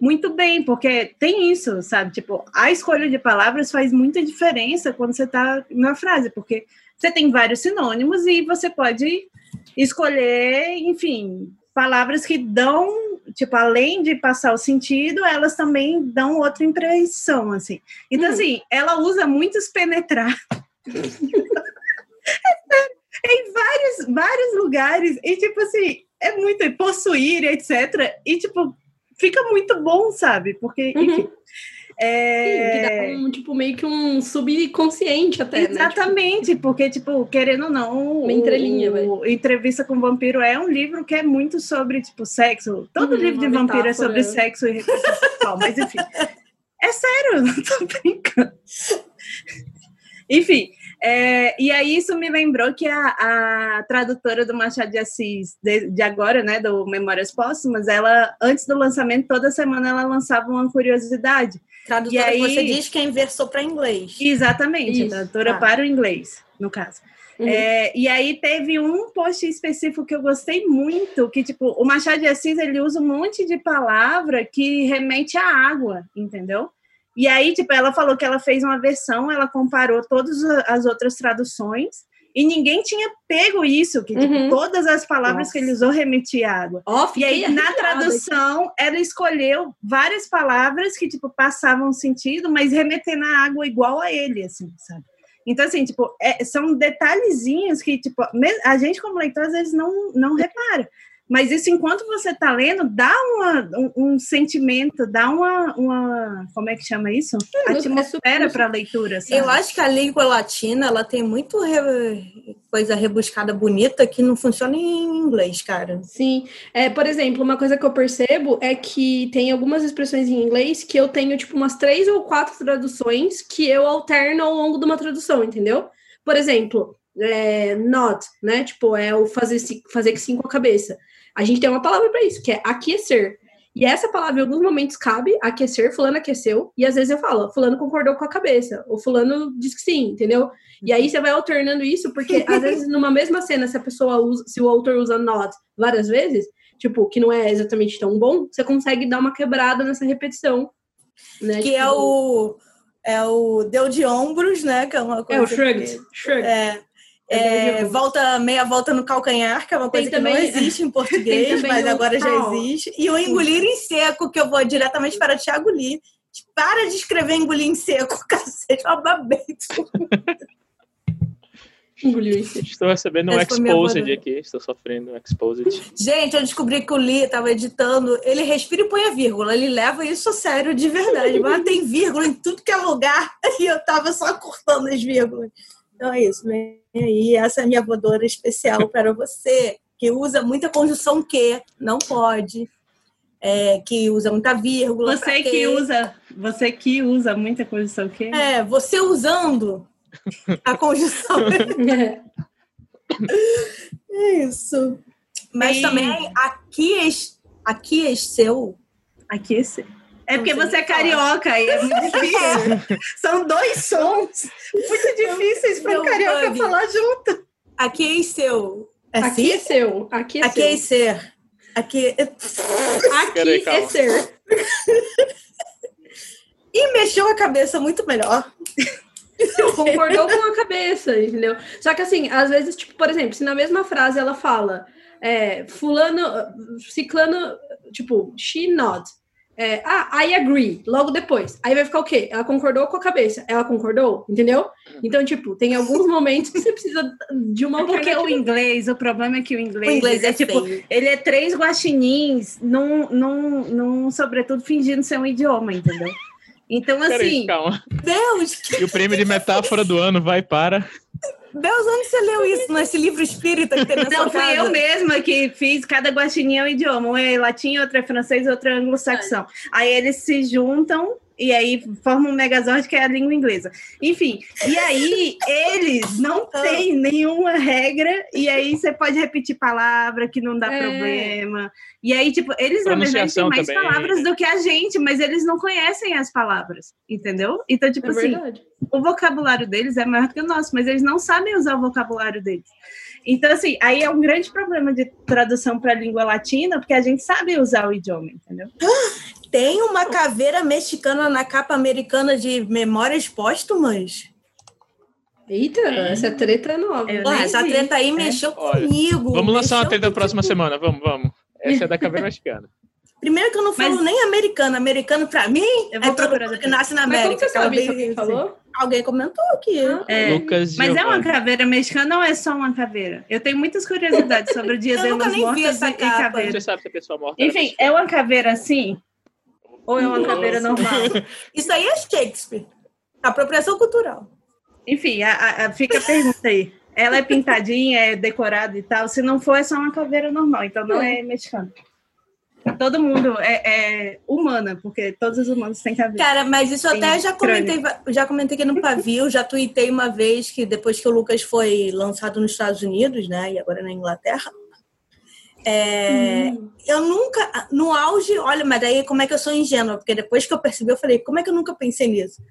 muito bem, porque tem isso, sabe? Tipo, a escolha de palavras faz muita diferença quando você tá na frase, porque você tem vários sinônimos e você pode escolher, enfim, palavras que dão, tipo, além de passar o sentido, elas também dão outra impressão, assim. Então, Hum. assim, ela usa muitos penetrar em vários, vários lugares. E, tipo assim, é muito possuir, etc. E, tipo, fica muito bom, sabe? Porque, Uhum. enfim. Sim, é... que dá um, tipo, meio que um subconsciente até, né? Tipo, Exatamente, porque, tipo, querendo ou não, Uma entrelinha, o, Entrevista com o Vampiro é um livro que é muito sobre, tipo, sexo. Todo Uhum, livro de vampiro é sobre sexo e sexual, mas enfim. É sério, não tô brincando. Enfim, é, e aí isso me lembrou que a, a tradutora do Machado de Assis, de, de agora, né, do Memórias Póstumas, ela, antes do lançamento, toda semana ela lançava uma curiosidade. Tradutora E aí- que você diz que é inversou para inglês. Exatamente, Isso, a tradutora tá. para o inglês, no caso. Uhum. É, e aí teve um post específico que eu gostei muito, que tipo, o Machado de Assis ele usa um monte de palavra que remete à água, entendeu? E aí, tipo, ela falou que ela fez uma versão, ela comparou todas as outras traduções e ninguém tinha pego isso, que tipo, Uhum. todas as palavras Nossa. que ele usou remetiam à água. Ó, E aí, na tradução, ela escolheu várias palavras que, tipo, passavam sentido, mas remetendo a água igual a ele, assim, sabe? Então, assim, tipo, é- são detalhezinhos que, tipo, a gente como leitor, às vezes, não, não repara. Mas isso, enquanto você está lendo, dá uma, um, um, sentimento, dá uma, uma. Como é que chama isso? É, Atmosfera para a leitura. Sabe? Eu acho que a língua latina ela tem muito re... coisa rebuscada bonita que não funciona em inglês, cara. Sim. É, por exemplo, uma coisa que eu percebo é que tem algumas expressões em inglês que eu tenho, tipo, umas três ou quatro traduções que eu alterno ao longo de uma tradução, entendeu? Por exemplo, é, not, né? Tipo, é o fazer, fazer que sim com a cabeça. A gente tem uma palavra para isso, que é aquecer. E essa palavra, em alguns momentos, cabe aquecer, fulano aqueceu, e às vezes eu falo, fulano concordou com a cabeça, ou fulano diz que sim, entendeu? E aí você vai alternando isso, porque às vezes numa mesma cena, se a pessoa usa, se o autor usa not várias vezes, tipo, que não é exatamente tão bom, você consegue dar uma quebrada nessa repetição. Né? Que tipo, é o é o deu de ombros, né? Que é uma coisa. É o shrugged. Que, shrugged. É, é, volta, meia volta no calcanhar, que é uma coisa que não existe em português, mas agora já existe. E o engolir em seco, que eu vou diretamente para Tiago Lee. Para de escrever engolir em seco, cacete, uma babete. Estou recebendo um exposed aqui, estou sofrendo um exposed. Gente, eu descobri que o Lee estava editando, ele respira e põe a vírgula, ele leva isso a sério de verdade, mas tem vírgula em tudo que é lugar e eu estava só cortando as vírgulas. Então é isso, vem aí, essa é a minha voadora especial para você, que usa muita conjunção que, não pode, é, que usa muita vírgula. Você que, que usa, você que usa muita conjunção que. É, você usando a conjunção. é isso. Mas e... também aqui, aqui é seu. Aqui é seu. É porque você é carioca e é muito difícil. São dois sons muito difíceis para um carioca bug. falar junto. Aqui é seu. É aqui é seu. Aqui é aqui seu. É ser. Aqui, é... aqui é ser. e mexeu a cabeça muito melhor. Concordou com a cabeça, entendeu? Só que assim, às vezes, tipo, por exemplo, se na mesma frase ela fala é, fulano, ciclano, tipo, she not. É, ah, I agree, logo depois. Aí vai ficar o quê? Ela concordou com a cabeça. Ela concordou, entendeu? Então, tipo, tem alguns momentos que você precisa de uma Porque o inglês, o problema é que o inglês, o inglês é, é, tipo, ele é três guaxinins, num, num, num, sobretudo fingindo ser um idioma, entendeu? Então, assim. calma. Deus! E o prêmio de metáfora do ano vai para. Deus, onde você leu isso? Nesse livro espírita que tem na Não, fui casa? eu mesma que fiz, cada guaxininha é um idioma. Um é latim, outro é francês, outro é anglo-saxão. Aí eles se juntam e aí forma um Megazord que é a língua inglesa. Enfim, e aí eles não têm nenhuma regra, e aí você pode repetir palavra que não dá é. problema. E aí, tipo, eles na verdade têm mais também. palavras do que a gente, mas eles não conhecem as palavras, entendeu? Então, tipo é assim, verdade. o vocabulário deles é maior que o nosso, mas eles não sabem usar o vocabulário deles. Então, assim, aí é um grande problema de tradução para a língua latina, porque a gente sabe usar o idioma, entendeu? Tem uma caveira mexicana na capa americana de Memórias Póstumas? Eita, é. essa treta é nova. essa treta aí é. mexeu Olha, comigo. Vamos lançar uma treta na próxima semana, vamos, vamos. Essa é da caveira mexicana. Primeiro que eu não falo Mas... nem americano. Americano, pra mim, eu vou é todo que nasce na América. Mas como você sabe isso? Alguém falou? Alguém comentou aqui. Ah, é. Lucas Mas é uma caveira mexicana ou é só uma caveira? Eu tenho muitas curiosidades sobre o Dia das Mortas e, e caveira. Você sabe se a pessoa morta Enfim, é uma caveira assim? Ou é uma Nossa. caveira normal? Isso aí é Shakespeare. Apropriação cultural. Enfim, a, a, fica a pergunta aí. Ela é pintadinha, é decorada e tal. Se não for, é só uma caveira normal. Então não é, é mexicana. Todo mundo é, é, humana, porque todos os humanos têm caveira. Cara, mas isso Tem até já comentei, já comentei aqui no pavio, já tuitei uma vez que depois que o Lucas foi lançado nos Estados Unidos, né? E agora na Inglaterra, é, hum. Eu nunca, no auge, olha, mas daí como é que eu sou ingênua? Porque depois que eu percebi, eu falei, como é que eu nunca pensei nisso?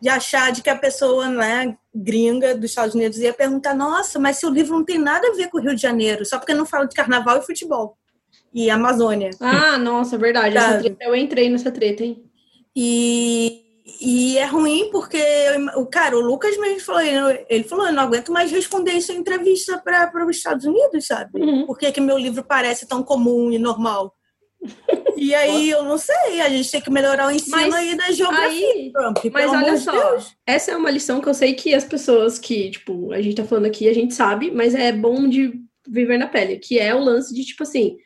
De achar de que a pessoa, né, gringa dos Estados Unidos ia perguntar, nossa, mas seu livro não tem nada a ver com o Rio de Janeiro, só porque não fala de carnaval e futebol. E Amazônia. Ah, nossa, verdade. Treta, eu entrei nessa treta, hein? E e é ruim porque, o cara, o Lucas mesmo falou, ele falou, eu não aguento mais responder isso em entrevista para os Estados Unidos, sabe? Uhum. Por que, que meu livro parece tão comum e normal? E aí, eu não sei, a gente tem que melhorar o ensino mas, aí da geografia, aí, Trump, Mas olha só, Deus. essa é uma lição que eu sei que as pessoas que, tipo, a gente tá falando aqui, a gente sabe, mas é bom de viver na pele, que é o lance de, tipo assim,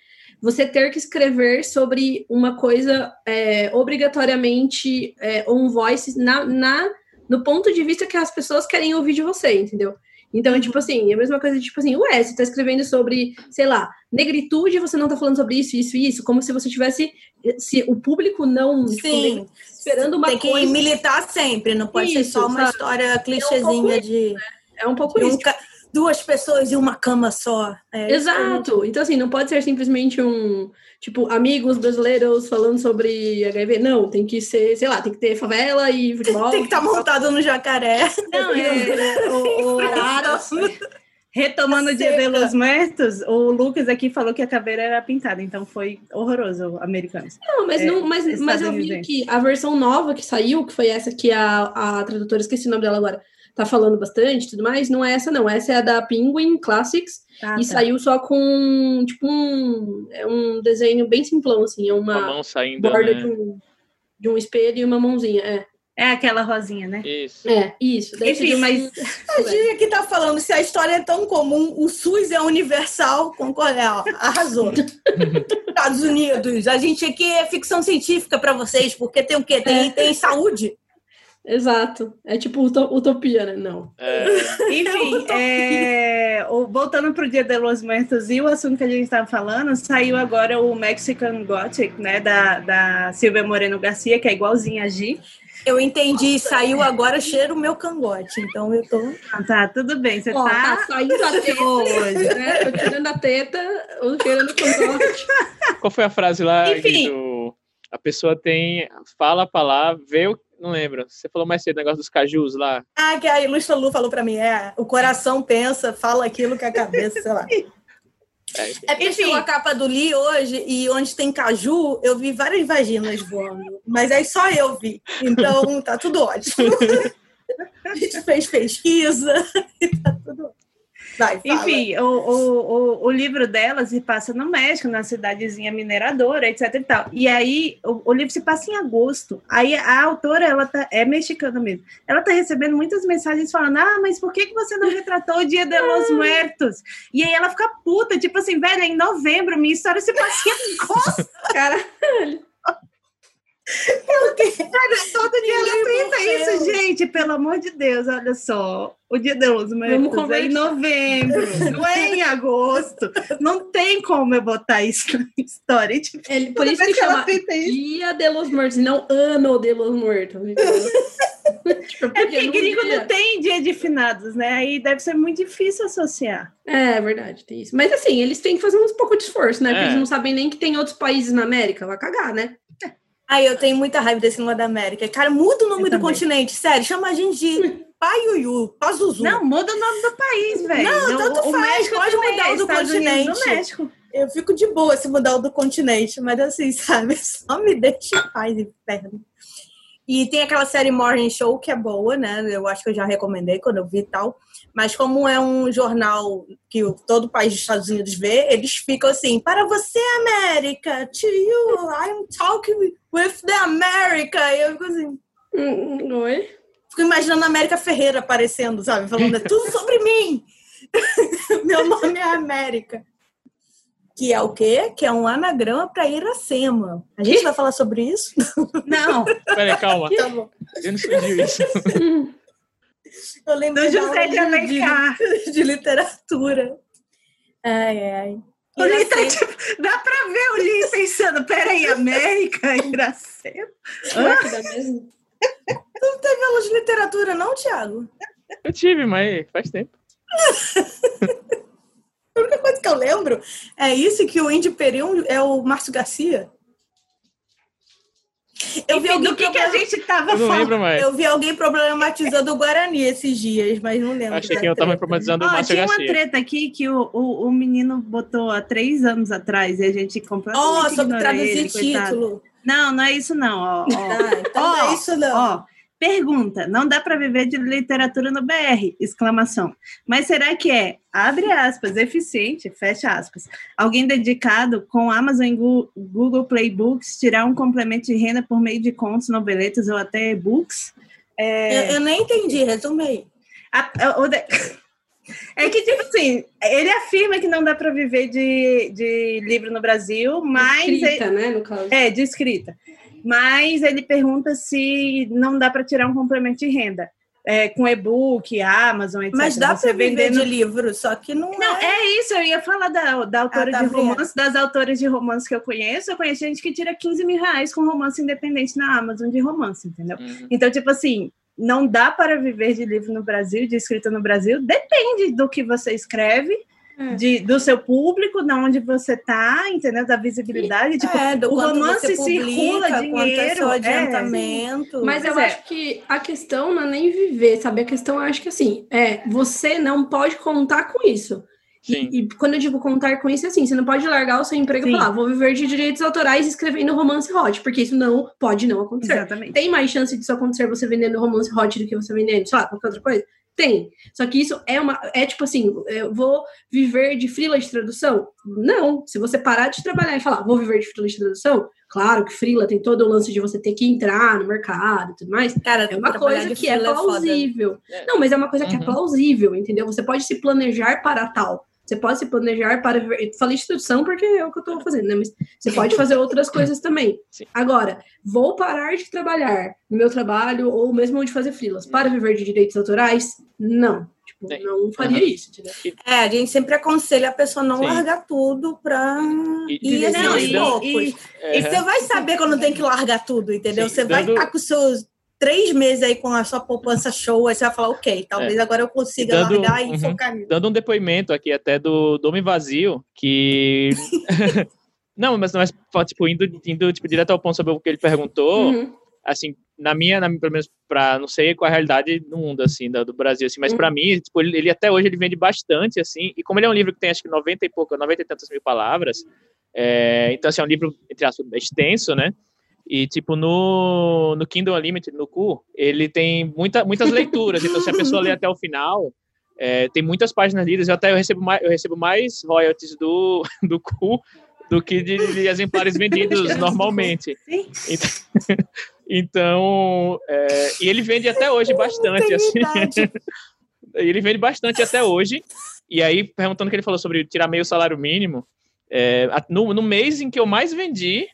você ter que escrever sobre uma coisa é, obrigatoriamente é, on voice na, na, no ponto de vista que as pessoas querem ouvir de você, entendeu? Então, é tipo assim, é a mesma coisa, tipo assim, ué, você tá escrevendo sobre, sei lá, negritude, você não tá falando sobre isso, isso e isso, como se você tivesse, se o público não tipo, Sim. esperando uma Tem que coisa. militar sempre, não pode ser Isso, só uma sabe? história clichêzinha de, É um pouco de um isso. ca- duas pessoas em uma cama só. É, Exato. Então, assim, não pode ser simplesmente um, tipo, amigos brasileiros falando sobre HIV. Não, tem que ser, sei lá, tem que ter favela e futebol. Tem que estar montado no jacaré. Não, é, o- o- retomando o Dia de Seca. los Muertos, o Lucas aqui falou que a caveira era pintada, então foi horroroso, americanos. Não, mas, É, não, mas, mas eu vi que a versão nova que saiu, que foi essa que a, a tradutora, esqueci o nome dela agora, tá falando bastante tudo mais, não é essa não. Essa é a da Penguin Classics Ah, e tá. saiu só com, tipo, um, é um desenho bem simplão, assim, é Uma uma mão saindo, borda né? de, um, de um espelho e uma mãozinha, é. É aquela rosinha, né? Isso. É, isso. Enfim, mas- A gente que tá falando, se a história é tão comum, o SUS é universal, concorda? É, ó, arrasou. Estados Unidos, a gente aqui é ficção científica pra vocês, porque tem o quê? Tem, tem saúde. Exato. É tipo uto- utopia, né? Não. É, Enfim, é, o- voltando para o Dia de los Muertos e o assunto que a gente estava falando, saiu agora o Mexican Gothic, né, da, da Silvia Moreno Garcia, que é igualzinha a Gi. Eu entendi, saiu agora, cheira o meu cangote. Então eu tô. Ah, tá, tudo bem, você Ó, tá tá saindo a teta, hoje. né? Tô tirando a teta, ou tirando o cangote. Qual foi a frase lá? Enfim. do- a pessoa tem. Fala a palavra, vê o. Não lembro. Você falou mais cedo o negócio dos cajus lá. Ah, que a Ilustra Lu falou pra mim, é, o coração pensa, fala aquilo que a cabeça, sei lá. É, É porque Enfim. chegou a capa do Li hoje e onde tem caju, eu vi várias vaginas voando. Mas aí só eu vi. Então tá tudo ótimo. A gente fez pesquisa e tá tudo ótimo. Vai. Enfim, o, o, o, livro dela se passa no México, na cidadezinha mineradora, etc e tal. E aí, o, o livro se passa em agosto. Aí a autora, ela tá, é mexicana mesmo. Ela tá recebendo muitas mensagens falando, ah, mas por que, que você não retratou o Dia de los Muertos? E aí ela fica puta, tipo assim, velho, é em novembro, minha história se passa em agosto. Cara, Velho, todo dia ela tenta morreu. isso, gente, pelo amor de Deus, olha só. O Dia de los Muertos é conversar. em novembro, não é em agosto. Não tem como eu botar isso na história. Tipo, ele, por isso que vez ela chama tenta isso. Dia de los Muertos, não Ano de los Muertos. tipo, É porque gringo não tem dia de finados, né? Aí deve ser muito difícil associar. É, é verdade, tem isso. Mas assim, eles têm que fazer um pouco de esforço, né? Porque É. eles não sabem nem que tem outros países na América. Vai cagar, né? Ai, eu tenho muita raiva desse nome da América. Cara, muda o nome Eu do também. continente, sério. Chama a gente de Paiuiu, Pazuzu. Não, muda o nome do país, velho. Não, tanto o, o faz, México pode mudar é o do Estados Unidos do continente. México. Eu fico de boa se mudar o do continente, mas assim, sabe? Só me deixa em paz, inferno. E tem aquela série Morning Show que é boa, né? Eu acho que eu já recomendei quando eu vi e tal. Mas como é um jornal que todo o país dos Estados Unidos vê, eles ficam assim, para você, América, to you, I'm talking with the America. E eu fico assim, Hum, Oi? fico imaginando a América Ferreira aparecendo, sabe? Falando, é tudo sobre mim. Meu nome é América. Que é o quê? Que é um anagrama para Iracema. A gente vai falar sobre isso? Não, Peraí, calma. Tá bom. Eu não surgiu isso. Eu lembro do José de Alencar. de, de literatura. Ai, ai. O Li tá, tipo, dá pra ver o Li pensando, peraí, América, Iracema. Será que dá mesmo? Não teve aula de literatura, não, Thiago? Eu tive, mas faz tempo. A única coisa que eu lembro é isso que o Indy Perium é o Márcio Garcia. Eu vi Enfim, alguém do que, que a gente tava Eu não falando? lembro mais. Eu vi alguém problematizando o Guarani esses dias, mas não lembro. Achei que eu tava problematizando o Márcio tinha uma treta aqui que o, o, o menino botou há três anos atrás e a gente completamente Ó, sobre traduzir ele, coitado. título. Não, não é isso não. Ó, ó. Ah, então não é isso não. Ó, pergunta, não dá para viver de literatura no BR? Exclamação. Mas será que é, abre aspas, eficiente, fecha aspas, alguém dedicado com Amazon Google Play Books tirar um complemento de renda por meio de contos, noveletas ou até e-books? É, Eu, eu nem entendi, resumei. de- É que, tipo assim, ele afirma que não dá para viver de, de livro no Brasil, mas. Escrita, ele, né, no caso. É, de escrita. Mas ele pergunta se não dá para tirar um complemento de renda. É, com e-book, Amazon, etc. Mas dá para vendendo- de livro, só que não, Não, é. é isso, eu ia falar da, da autora Ah, tá de romance, das autoras de romance que eu conheço. Eu conheço gente que tira 15 mil reais com romance independente na Amazon de romance, entendeu? Uhum. Então, tipo assim, não dá para viver de livro no Brasil, de escrita no Brasil. Depende do que você escreve. De, do seu público, de onde você tá, entendeu? Da visibilidade. Tipo, É, do o romance você publica, circula é dinheiro, seu é, adiantamento. Mas eu Pois é. acho que a questão não é nem viver, sabe? A questão eu acho que assim, é, você não pode contar com isso. E-. E, quando eu digo contar com isso, é assim, você não pode largar o seu emprego e Sim. falar, vou viver de direitos autorais escrevendo romance hot, porque isso não pode não acontecer. exatamente. Tem mais chance disso acontecer você vendendo romance hot do que você vendendo, sei lá, qualquer outra coisa? Tem. Só que isso é uma. É tipo assim, eu vou viver de freela de tradução? Não. Se você parar de trabalhar e falar, vou viver de freela de tradução, claro que freela tem todo o lance de você ter que entrar no mercado e tudo mais. Cara, É uma coisa que é foda. plausível. É. Não, mas é uma coisa que é Uhum. plausível, entendeu? Você pode se planejar para tal. Você pode se planejar para. viver- eu Falei de tradução porque é o que eu tô fazendo, né? Mas você pode fazer outras coisas também. Sim. Agora, vou parar de trabalhar no meu trabalho ou mesmo de fazer freelas para viver de direitos autorais? Não. Tipo, Sim. não faria Uhum. isso, entendeu? É, a gente sempre aconselha a pessoa não Sim. largar tudo pra E- ir assim aos poucos. e- você vai saber quando tem que largar tudo, entendeu? Sim, você vai dando- estar com os seus três meses aí com a sua poupança show, aí você vai falar, ok, talvez agora eu consiga Dando- largar e uhum. focar nisso. dando um depoimento aqui até do do Homem Vazio, que. não, mas, mas tipo, indo, indo tipo, direto ao ponto sobre o que ele perguntou, Uhum. assim, na minha, na, pelo menos pra, não sei qual é a realidade no mundo, assim, do, do Brasil, assim, mas pra mim, tipo, ele, ele até hoje ele vende bastante, assim, e como ele é um livro que tem acho que 90 e pouco, 90 e tantas mil palavras, é, então, assim, é um livro, entre aspas, extenso, né? E, tipo, no, no Kindle Unlimited, no Cu, ele tem muita, muitas leituras. Então, se a pessoa lê até o final, é, tem muitas páginas lidas. Eu até eu recebo mais, eu recebo mais royalties do, do Cu do que de, de exemplares vendidos normalmente. Então, então, é, e ele vende até hoje bastante. Assim, ele vende bastante até hoje. E aí, perguntando o que ele falou sobre tirar meio salário mínimo, é, no, no mês em que eu mais vendi,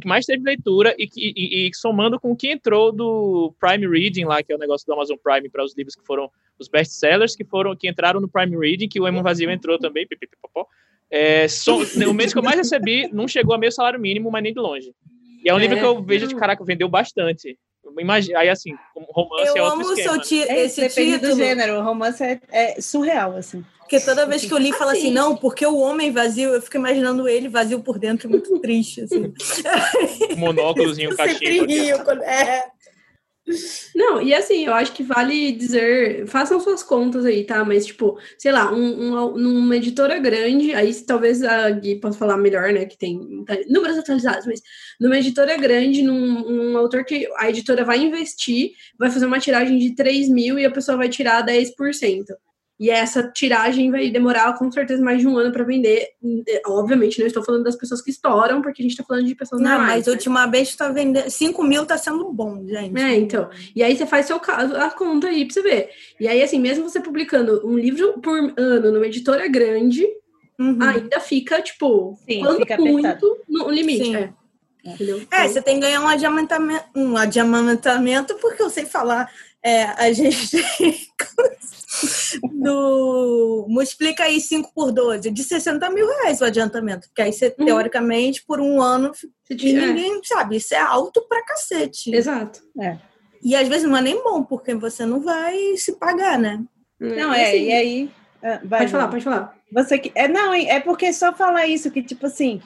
que mais teve leitura, e, que- e- e somando com o que entrou do Prime Reading lá, que é o negócio do Amazon Prime para os livros que foram os best-sellers, que foram que entraram no Prime Reading, que o Emo Vazio entrou também, pipipipopó. É, so- o mês que eu mais recebi não chegou a meio salário mínimo, mas nem de longe. E é um livro É. que eu vejo de caraca, vendeu bastante. Imagina, aí assim, romance é Eu outro amo esquema. seu ti- É, esse depende do título, gênero. O romance é, é surreal, assim. porque toda vez que eu li, fala assim, Assim. não, porque o homem vazio, eu fico imaginando ele vazio por dentro, muito triste, assim. Monóculozinho, sempre cachimbo. rio. quando- É. Não, e assim, eu acho que vale dizer, façam suas contas aí, tá? Mas, tipo, sei lá, um, um- numa editora grande, aí talvez a Gui possa falar melhor, né? Que tem tá, números atualizados, mas numa editora grande, num um autor que a editora vai investir, vai fazer uma tiragem de 3 mil e a pessoa vai tirar 10%. E essa tiragem vai demorar com certeza mais de um ano para vender. Obviamente, não estou falando das pessoas que estouram, porque a gente está falando de pessoas Não, normais. mas né? última vez tá vendendo. 5 mil tá sendo bom, gente. É, então. E aí você faz seu caso, a conta aí pra você ver. E aí, assim, mesmo você publicando um livro por ano numa editora grande, Uhum. ainda fica, tipo, Sim, quando fica muito apertado. no limite. Sim. É. Entendeu? É, você tem que ganhar um adiamentamento, um adiamentamento porque eu sei falar. É, a gente do multiplica aí 5 por 12, de 60 mil reais o adiantamento. Porque aí você, Uhum. teoricamente, por um ano, e tira- é, ninguém sabe, isso é alto pra cacete. Exato. E às vezes não é nem bom, porque você não vai se pagar, né? Não, E é, assim, e aí. ah, vai, Pode falar, pode falar. Você que. É, não, é porque só falar isso, que, tipo assim.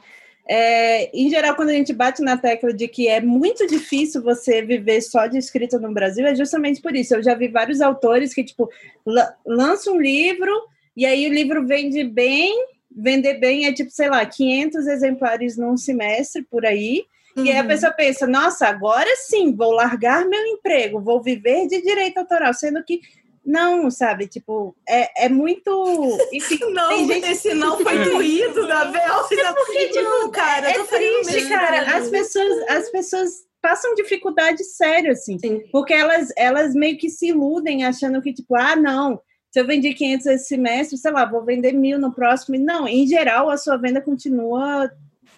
É, em geral, quando a gente bate na tecla de que é muito difícil você viver só de escrita no Brasil, é justamente por isso. Eu já vi vários autores que, tipo, la- lançam um livro e aí o livro vende bem, vender bem é tipo, sei lá, 500 exemplares num semestre por aí. E aí a Uhum. pessoa pensa, nossa, agora sim, vou largar meu emprego, vou viver de direito autoral, sendo que não, sabe? Tipo, é, é muito. Enfim, Não, gente- esse não foi doído da Bel. É porque, não, cara, é fazendo triste, cara. As pessoas, as pessoas passam dificuldade séria, assim. Sim. Porque elas, elas meio que se iludem achando que, tipo, ah, não, se eu vendi 500 esse semestre, sei lá, vou vender mil no próximo. Não, em geral, a sua venda continua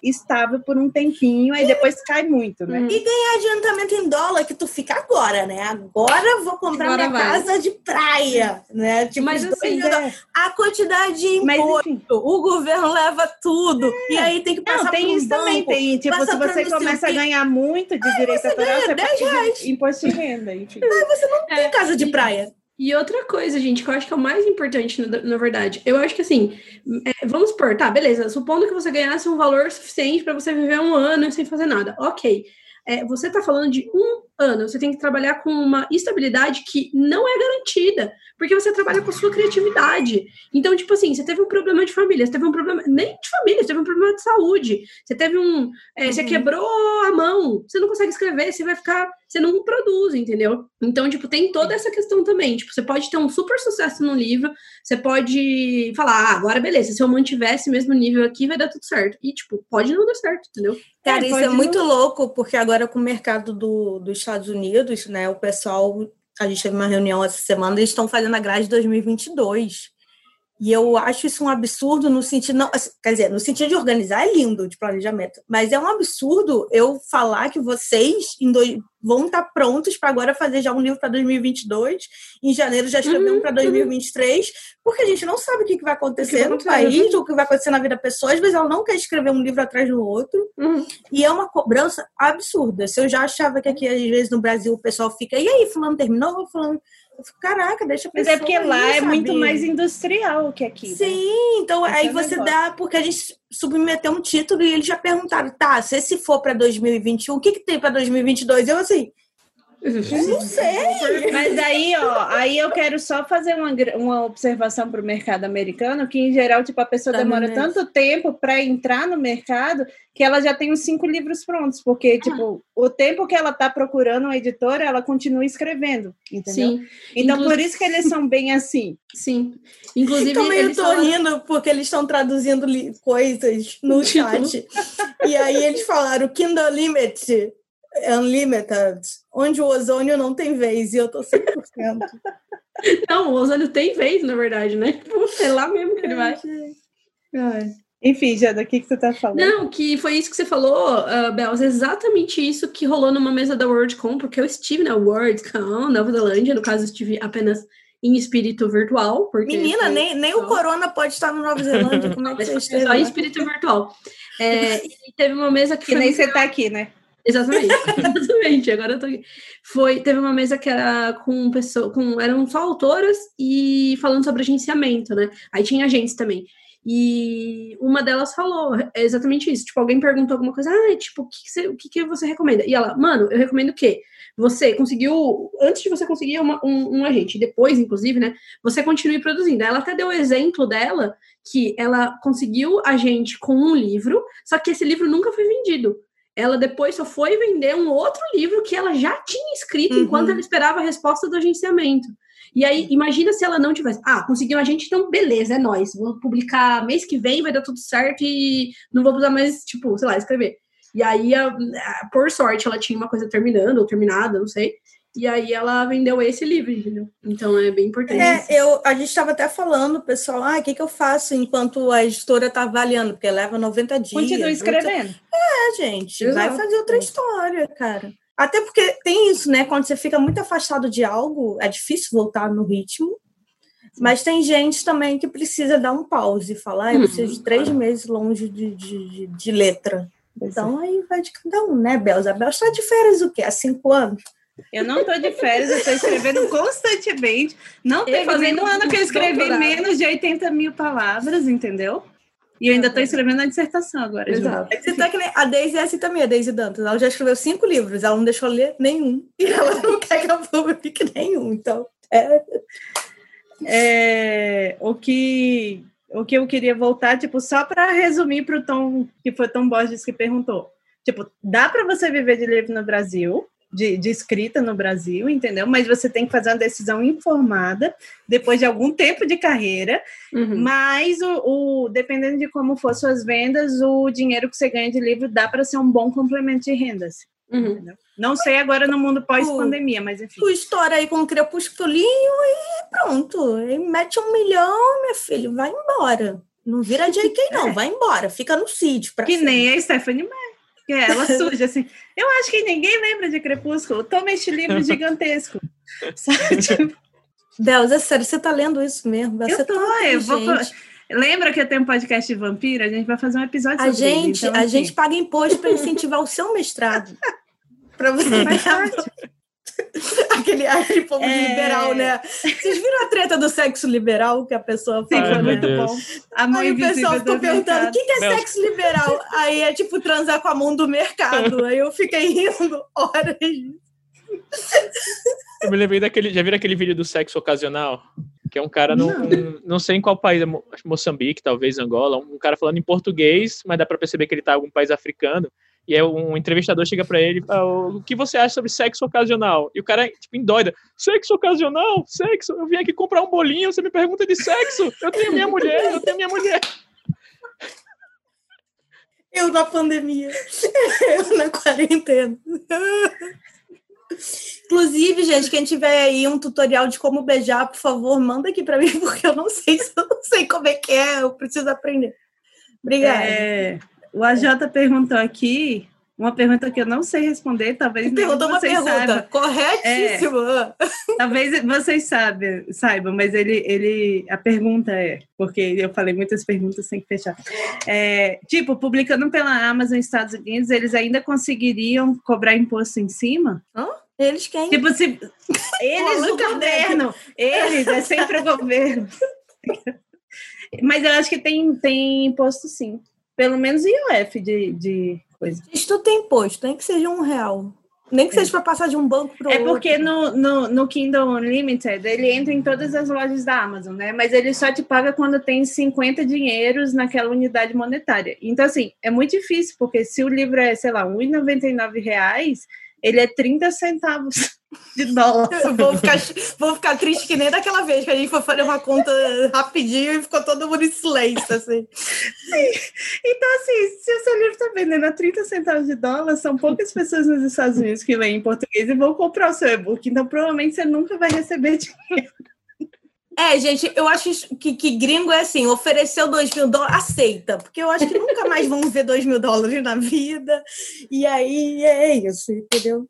estável por um tempinho, aí depois cai muito, né? E ganhar adiantamento em dólar que tu fica agora, né? Agora vou comprar Agora minha vai. casa de praia, né? Tipo, Mas assim, dólares. a quantidade de Mas, imposto, enfim. o governo leva tudo. E aí tem que passar Não, tem um isso também, banco. tem. Tipo, se você não começa a ganhar muito de direito você autoral, ganha você 10 paga reais. imposto de renda, enfim. Tem casa de praia. E outra coisa, gente, que eu acho que é o mais importante, na, verdade, eu acho que assim, é, vamos supor, tá, beleza, supondo que você ganhasse um valor suficiente para você viver um ano sem fazer nada, ok. É, você tá falando de um ano, você tem que trabalhar com uma estabilidade que não é garantida, porque você trabalha com a sua criatividade. Então, tipo assim, você teve um problema de família, você teve um problema, nem de família, você teve um problema de saúde, você teve um, é, você Uhum. quebrou a mão, você não consegue escrever, você vai ficar, você não produz, entendeu? Então, tipo, tem toda essa questão também. Tipo, você pode ter um super sucesso no livro, você pode falar, ah, agora beleza, se eu mantiver esse mesmo nível aqui, vai dar tudo certo. E, tipo, pode não dar certo, entendeu? Cara, É, isso é não- muito louco, porque agora com o mercado do, dos Estados Unidos, né, o pessoal, a gente teve uma reunião essa semana, eles estão fazendo a grade 2022. E eu acho isso um absurdo no sentido, não, assim, quer dizer, no sentido de organizar é lindo, de planejamento, mas é um absurdo eu falar que vocês em dois, vão estar prontos para agora fazer já um livro para 2022, em janeiro já escrever Uhum, um para 2023, porque a gente não sabe o que, que vai acontecer vai no país, o que vai acontecer na vida da pessoa, às vezes ela não quer escrever um livro atrás do outro, e é uma cobrança absurda. Se eu já achava que aqui, às vezes, no Brasil, o pessoal fica, e aí, fulano terminou? Fulano... Caraca, deixa a Mas pessoa é porque lá é muito mais industrial que aqui. né? Sim, então Esse aí é você negócio. dá, porque a gente submeteu um título e eles já perguntaram, tá, se esse for para 2021, o que, que tem para 2022? Eu assim, eu não sei. Mas aí, ó, aí eu quero só fazer uma, uma observação para o mercado americano, que em geral, tipo, a pessoa Tá demora no tanto tempo para entrar no mercado que ela já tem os cinco livros prontos, porque, tipo, o tempo que ela tá procurando uma editora, ela continua escrevendo, entendeu? Sim, Então, Inclu- por isso que eles são bem assim. sim. Inclusive, Também eu eles tô falaram- rindo porque eles estão traduzindo li- coisas no Título. chat. e aí eles falaram Kindle Limit, Unlimited, onde o ozônio não tem vez, e eu tô 100%. Não, o Ozônio tem vez, na verdade, né? É lá mesmo que ele vai. Ai. Enfim, Jada, o que, que você tá falando? Não, que foi isso que você falou, uh, Belz, exatamente isso que rolou numa mesa da WorldCon, porque eu estive na WorldCon, Nova Zelândia, no caso, estive apenas em espírito virtual, porque... Menina, nem, nem o Corona pode estar no Nova Zelândia. Como é que você esteve? só em espírito virtual. É, e teve uma mesa que Que nem você tá aqui, né? Exatamente, exatamente. Agora eu tô aqui. Foi, teve uma mesa que era com pessoas, com eram só autoras e falando sobre agenciamento, né? Aí tinha agentes também. E uma delas falou exatamente isso. Tipo, alguém perguntou alguma coisa, ah, tipo, o que, que você, o que, que você recomenda? E ela, mano, eu recomendo o quê? Você conseguiu, antes de você conseguir uma- um, um agente, depois, inclusive, né? Você continue produzindo. Ela até deu o exemplo dela que ela conseguiu agente com um livro, só que esse livro nunca foi vendido ela depois só foi vender um outro livro que ela já tinha escrito Uhum. enquanto ela esperava a resposta do agenciamento. E aí, imagina se ela não tivesse. Ah, conseguiu um agente, então beleza, é nóis. Vou publicar mês que vem, vai dar tudo certo e não vou precisar mais, tipo, sei lá, escrever. E aí, a- a- por sorte, ela tinha uma coisa terminando ou terminada, não sei. E aí ela vendeu esse livro, entendeu? Então é bem importante. É, eu, a gente estava até falando, pessoal, ah, o que, que eu faço enquanto a editora está avaliando? Porque leva 90 dias. Continua escrevendo. É, gente, vai Exato. fazer outra história, cara. Até porque tem isso, né? Quando você fica muito afastado de algo, é difícil voltar no ritmo. Mas tem gente também que precisa dar um pause e falar, ah, eu Uhum, preciso de três meses longe de, de, de, de letra. Pois é. Então aí vai de cada um, né, Belza? A Bel está de férias o quê? Há cinco anos? Eu não tô de férias, eu tô escrevendo constantemente. Não teve fazendo nenhum ano que eu escrevi doutorado. menos de 80 mil palavras, entendeu? E eu ainda tô escrevendo a dissertação agora. Exato. Você tá que nem- a Daisy é assim também, a Daisy Dantas. Ela já escreveu cinco livros, ela não deixou ler nenhum. E ela não quer que eu publique nenhum. Então, é, É, o, que, o que eu queria voltar, tipo, só para resumir para o Tom, que foi Tom Borges que perguntou. Tipo, dá para você viver de livro no Brasil, de, de escrita no Brasil, entendeu? Mas você tem que fazer uma decisão informada, depois de algum tempo de carreira, Uhum. mas o, o- dependendo de como for suas vendas, o dinheiro que você ganha de livro dá para ser um bom complemento de rendas. Uhum. Não sei agora no mundo pós-pandemia, mas enfim. Tu estoura aí com um crepusculinho e pronto. E mete um milhão, meu filho, vai embora. Não vira JK, não, vai embora. Fica no sítio. Que sempre. nem a Stephanie Meyer. Que ela suja, assim. Eu acho que ninguém lembra de Crepúsculo. Toma este livro gigantesco. Sabe? Tipo, Deus, é sério, você tá lendo isso mesmo? Você Eu tô, eu vou-. Lembra que eu tenho um podcast de vampiro? A gente vai fazer um episódio A sobre ele. gente, Então, a assim, gente paga imposto para incentivar o seu mestrado. Para você Faz parte. aquele ar de povo É. liberal, né? Vocês viram a treta do sexo liberal que a pessoa Sim, fala? foi né? meu muito Deus. bom. A mão Aí o pessoal ficou do perguntando: o que que é Meu- sexo liberal? Aí é tipo transar com a mão do mercado. Aí eu fiquei rindo horas. Eu me lembrei daquele. Já viram aquele vídeo do sexo ocasional? Que é um cara, num, um- não sei em qual país, é Moçambique, talvez Angola, um cara falando em português, mas dá pra perceber que ele tá em algum país africano. E aí um entrevistador chega pra ele e fala, o que você acha sobre sexo ocasional? E o cara, tipo, endoida. Sexo ocasional? Sexo? Eu vim aqui comprar um bolinho, você me pergunta de sexo? Eu tenho minha mulher, eu tenho minha mulher. Eu na pandemia. Eu na quarentena. Inclusive, gente, quem tiver aí um tutorial de como beijar, por favor, manda aqui pra mim, porque eu não sei se eu não sei como é que é, eu preciso aprender. Obrigada. É, o AJ perguntou aqui uma pergunta que eu não sei responder, talvez de Perguntou uma pergunta saibam. corretíssima. Talvez vocês saibam, saibam, mas ele, ele, a pergunta é, porque eu falei muitas perguntas, que fechar. É, tipo, publicando pela Amazon nos Estados Unidos, eles ainda conseguiriam cobrar imposto em cima? Eles quem? Tipo, se eles, o governo, eles, é sempre o governo. Mas eu acho que tem, tem imposto sim. Pelo menos IOF de, de coisa. Isto tem imposto, nem que seja um real. Nem que seja para passar de um banco para o É outro. porque no, no, no Kindle Unlimited ele entra em todas as lojas da Amazon, né? Mas ele só te paga quando tem 50 dinheiros naquela unidade monetária. Então, assim, é muito difícil, porque se o livro é, sei lá, 1,99 reais, ele é 30 centavos de dólar. Vou ficar, vou ficar triste que nem daquela vez que a gente foi fazer uma conta rapidinho e ficou todo mundo em silêncio, assim. Então, assim, se o seu livro está vendendo a 30 centavos de dólar, são poucas pessoas nos Estados Unidos que leem em português e vão comprar o seu e-book. Então, provavelmente você nunca vai receber dinheiro. É, gente, eu acho que, que gringo é assim, ofereceu dois mil dólares, aceita, porque eu acho que nunca mais vão ver dois mil dólares na vida, e aí é isso, entendeu?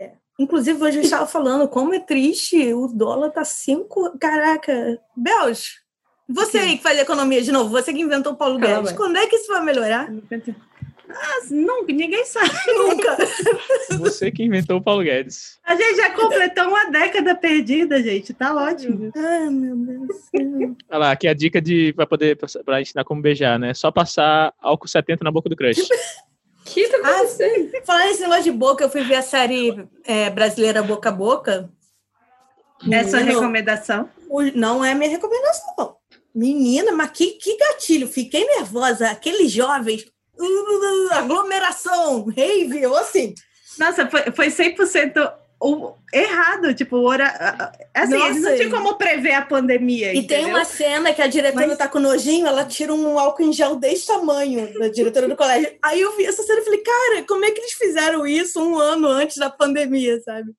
É. Inclusive, hoje eu estava falando como é triste, o dólar tá cinco, caraca, Belos, você aí que faz economia de novo, você que inventou o Paulo Guedes, quando é que isso vai melhorar? Ah, nunca, ninguém sabe. Nunca. Você que inventou o Paulo Guedes. A gente já completou uma década perdida, gente. Tá ótimo. Ai, meu Deus do céu. Olha lá, aqui é a dica de pra poder pra ensinar como beijar, né? Só passar álcool 70 na boca do crush. Que tá acontecendo? Falar nesse negócio de boca, eu fui ver a série é, brasileira Boca a Boca. Essa Menino, recomendação. Não é minha recomendação, não. Menina, mas que, que gatilho. Fiquei nervosa. Aqueles jovens. Aglomeração, rave, ou assim. Nossa, foi, foi 100% o, errado. Tipo, o hora, assim, eles não Nossa, tinham como prever a pandemia. E tem entendeu? uma cena que a diretora Mas- tá com nojinho, ela tira um álcool em gel desse tamanho da diretora do colégio. Aí eu vi essa cena e falei, cara, como é que eles fizeram isso um ano antes da pandemia, sabe?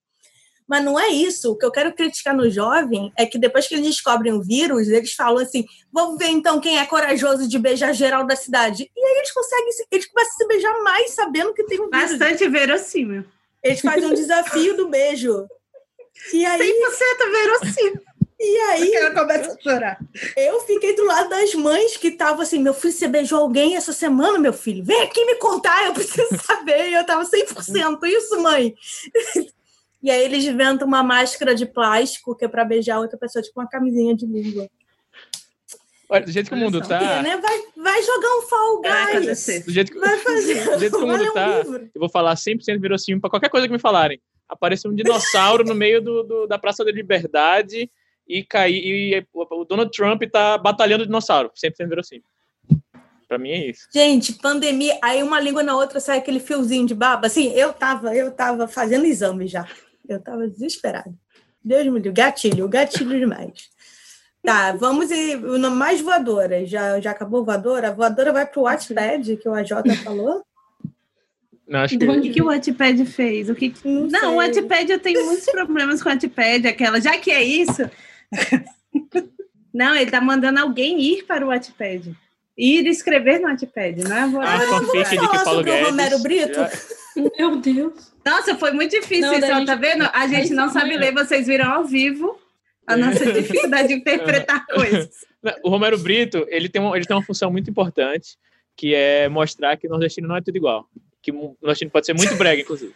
Mas não é isso. O que eu quero criticar no jovem é que depois que eles descobrem o vírus, eles falam assim: vamos ver então quem é corajoso de beijar geral da cidade. E aí eles conseguem, se- eles começam a se beijar mais sabendo que tem um vírus. Bastante verossímil. Eles fazem um desafio do beijo. E 100% aí, verossímil. e aí Porque ela começa a chorar. Eu fiquei do lado das mães que estavam assim: meu filho, você beijou alguém essa semana, meu filho? Vem aqui me contar, eu preciso saber. E eu tava 100%. Isso, mãe. E aí eles inventam uma máscara de plástico que é para beijar outra pessoa, tipo uma camisinha de língua. Olha, do jeito que o mundo tá. né? vai, vai jogar um Fall Vai Guys. acontecer. Do jeito que, Vai fazer. do jeito que o mundo um tá, livro. eu vou falar 100% verossímil pra qualquer coisa que me falarem. Apareceu um dinossauro no meio do, do- da Praça da Liberdade e cair. E o o Donald Trump tá batalhando o dinossauro. 100% verossímil. Pra mim é isso. Gente, pandemia, aí uma língua na outra sai aquele fiozinho de baba. Assim, eu tava, eu tava fazendo exame já. Eu tava desesperada. Deus me livre, gatilho, gatilho demais. Tá, vamos no mais voadora. Já, já acabou voadora? A voadora vai pro Wattpad, que o AJ falou. Não, acho que. O que, que o Wattpad fez? O que... Não Não, o. Wattpad eu tenho muitos problemas com o Wattpad, aquela. Já que é isso. Não, ele tá mandando alguém ir para o Wattpad. Ir escrever no Wattpad, não é? Vou- Ah, Vou- fanfic de que falar Paulo sobre o Guedes. Romero Brito? Já- Meu Deus. Nossa, foi muito difícil Não, isso, ó, gente- tá vendo? A gente não sabe ler, vocês viram ao vivo a nossa dificuldade de interpretar coisas. Não, O Romero Brito, ele tem, uma, ele tem uma função muito importante, que é mostrar que nordestino não é tudo igual. Que o nordestino pode ser muito brega, inclusive.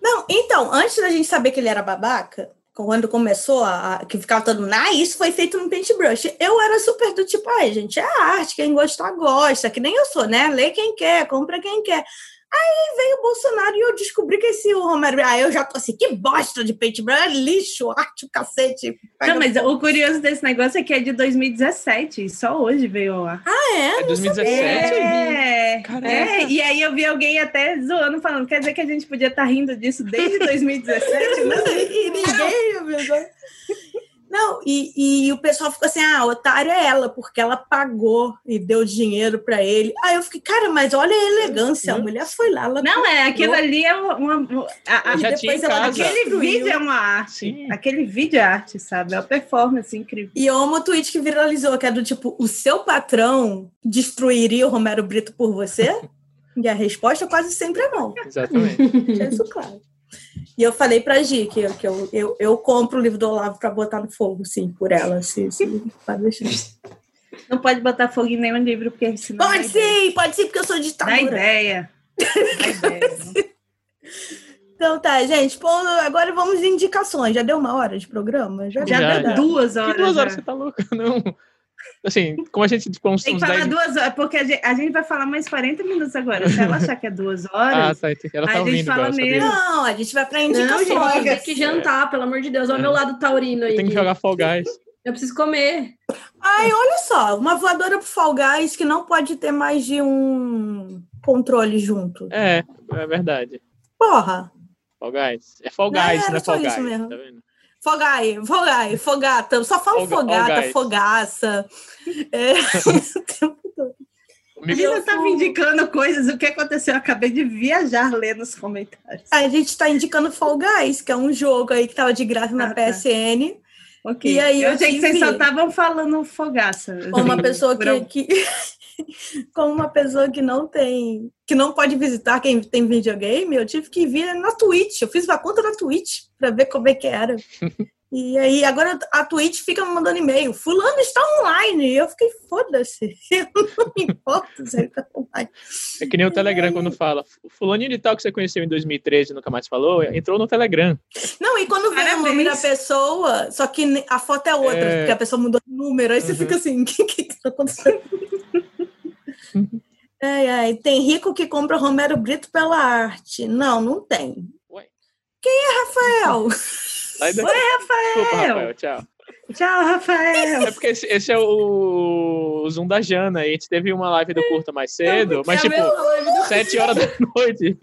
Não, então, antes da gente saber que ele era babaca, quando começou a, a- que ficava todo mundo, ah, isso foi feito no paintbrush. Eu era super do tipo, ai, gente, é arte, quem gostar, gosta, que nem eu sou, né? Lê quem quer, compra quem quer. Aí veio o Bolsonaro e eu descobri que esse Romero, ah, eu já tô assim, que bosta de paintbrush, é lixo, arte, o cacete. Não, mas o curioso desse negócio é que é de 2017, e só hoje veio ao ar. Ah, é? É 2017? É, é, e aí eu vi alguém até zoando, falando, quer dizer que a gente podia estar rindo disso desde 2017, né? e ninguém avisou. Não, e, e o pessoal ficou assim: ah, otária é ela, porque ela pagou e deu dinheiro pra ele. Aí eu fiquei, cara, mas olha a elegância, a mulher foi lá, ela Não, é, aquilo ali é uma... uma- a- a- depois ela- casa. aquele vídeo é uma arte. Sim. Aquele vídeo é arte, sabe? É uma performance incrível. E eu amo o tweet que viralizou, que é do tipo: o seu patrão destruiria o Romero Brito por você? E a resposta quase sempre é não. Exatamente. Deixa isso claro. E eu falei pra Gi que, eu, que eu, eu, eu compro o livro do Olavo pra botar no fogo, sim, por ela. Se, se, pode deixar. Não pode botar fogo em nenhum livro, porque senão Pode dá ideia. sim, pode sim, porque eu sou Dá ideia. Dá ideia. Então tá, gente. Pô, agora vamos em indicações. Já deu uma hora de programa? Já, Já, Já, deu já. duas Que horas. duas horas já. você tá louca? Não. Assim, como a gente ficou uns, Tem que falar 10 duas horas, porque a gente, a gente vai falar mais 40 minutos agora. Se ela achar que é duas Ah, horas, tá. entendi. Ela A tá gente ouvindo fala mesmo. Não, a gente vai pra Não, indicações. gente, tem que jantar, pelo amor de Deus. Olha o meu lado taurino aí. Tem que jogar Fall Guys. Eu preciso comer. Ai, olha só, uma voadora pro Fall Guys que não pode ter mais de um controle junto. É, é verdade. Porra. Fall Guys. É Fall Não, Guys, não é isso mesmo. Tá vendo? Fogai, fogai, fogata. Só falo fogata, fogaça. É, o tempo todo. A gente estava indicando coisas. O que aconteceu? Eu acabei de viajar lendo os comentários. A gente tá indicando Fall Guys, que é um jogo aí que tava de graça na Ah, tá. PSN. Ok. E aí eu eu achei que vocês só estavam falando fogaça. Como uma pessoa que, que como uma pessoa que não tem, que não pode visitar quem tem videogame, eu tive que vir na Twitch. Eu fiz uma conta na Twitch para ver como é que era. E aí agora a Twitch fica me mandando e-mail. Fulano está online. E eu fiquei foda-se. Eu não me importo se ele está online. É que nem o Telegram quando fala. O fulaninho de tal que você conheceu em 2013 e nunca mais falou, entrou no Telegram. Não, e quando vem o nome da pessoa, só que a foto é outra, É. porque a pessoa mudou de número, aí você Uhum. fica assim, o que, que que tá acontecendo? ai, ai, tem rico que compra Romero Brito pela arte. Não, não tem. Ué. Quem é Rafael? Sai daqui. Oi, Desculpa, Rafael. Rafael. Tchau. Tchau, Rafael. É porque esse, esse é o, o Zoom da Jana. E a gente teve uma live do Curta mais cedo, mas É tipo, 7 horas da noite.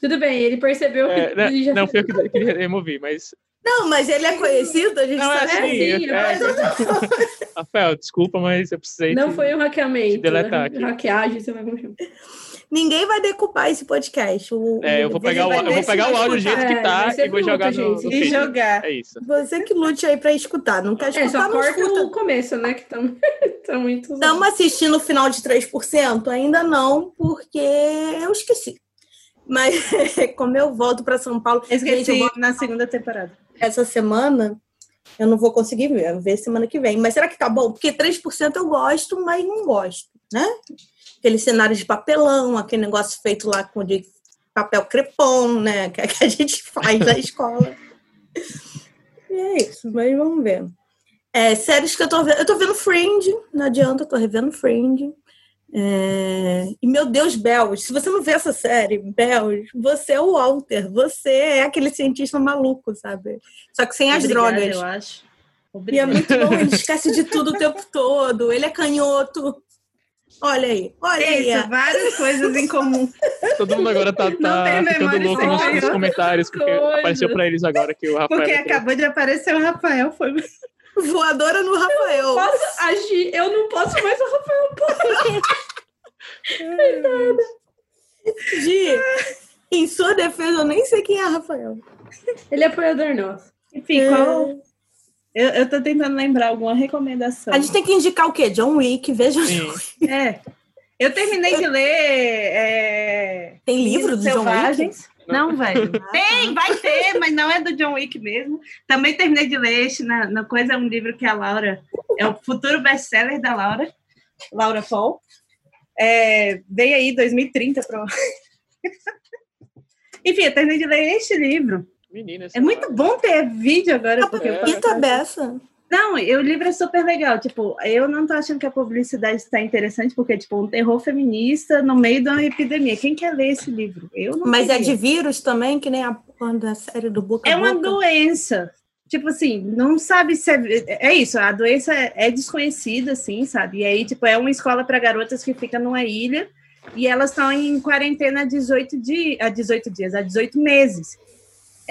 Tudo bem, ele percebeu que É, ele já não, foi eu que, que removi, mas. Não, mas ele é conhecido, a gente Não, é sabe. assim. sim, é- mas- é- Rafael, desculpa, mas eu precisei. Não te- foi um hackeamento. te deletar né? aqui. Hackeagem, você vai como chama. Ninguém vai decupar esse podcast. O- É, eu vou pegar o, eu vou pegar o áudio do jeito que É, tá ser e vou jogar no, gente. no E feed. jogar. É isso. Você que lute aí pra escutar. Não quer É, escutar, só não corta escuta. o começo, né? Que estão muito. Estamos assistindo o final de 3%? Ainda não, porque eu esqueci. Mas como eu volto para São Paulo, Esqueci Gente, eu vou- na segunda temporada. essa semana, eu não vou conseguir ver, eu vou ver semana que vem. Mas será que tá bom? Porque 3% eu gosto, mas não gosto, né? Aquele cenário de papelão, aquele negócio feito lá com de papel crepom, né? Que, a gente faz na escola. E é isso, mas vamos ver. É, séries que eu tô vendo. Eu tô vendo Fringe, não adianta, eu tô revendo Fringe. É, E meu Deus, Bells, se você não vê essa série, Bells, você é o Walter, você é aquele cientista maluco, sabe? Só que sem as Obrigada, drogas. eu acho. E é Obrigada. muito bom, ele esquece de tudo o tempo todo, ele é canhoto. Olha aí, olha aí. Isso, várias coisas em comum. Todo mundo agora tá, tá ficando memória louco nos, nos comentários, porque coisa. apareceu pra eles agora que o Rafael. Porque entrou. acabou de aparecer o Rafael. Foi... Voadora no Rafael. Posso agir? Eu não posso mais o Rafael. Gi, em sua defesa, eu nem sei quem é Rafael. Ele é apoiador nosso. Enfim, qual. Eu, eu tô tentando lembrar alguma recomendação. A gente tem que indicar o quê? John Wick, veja. Sim. É. Eu terminei de ler. é, Tem livro do John Wick? Não, velho. Tem, vai ter, mas não é do John Wick mesmo. Também terminei de ler este na, na coisa, é um livro que a Laura. É o futuro best-seller da Laura, Laura Paul. É, veio aí 2030 para. Enfim, eu terminei de ler este livro. Menina, É muito bom ter vídeo agora. porque eu posso Fita fazer. beça. Não, e o livro é super legal. Tipo, eu não tô achando que a publicidade está interessante, porque, tipo, um terror feminista no meio de uma epidemia. Quem quer ler esse livro? Eu não Mas é queria. de vírus também, que nem a da série do Boca a É uma Boca. doença. Tipo assim, não sabe se é, é isso, a doença é, é desconhecida, assim, sabe? E aí, tipo, é uma escola para garotas que fica numa ilha e elas estão em quarentena há 18, di há 18 dias, há 18 meses.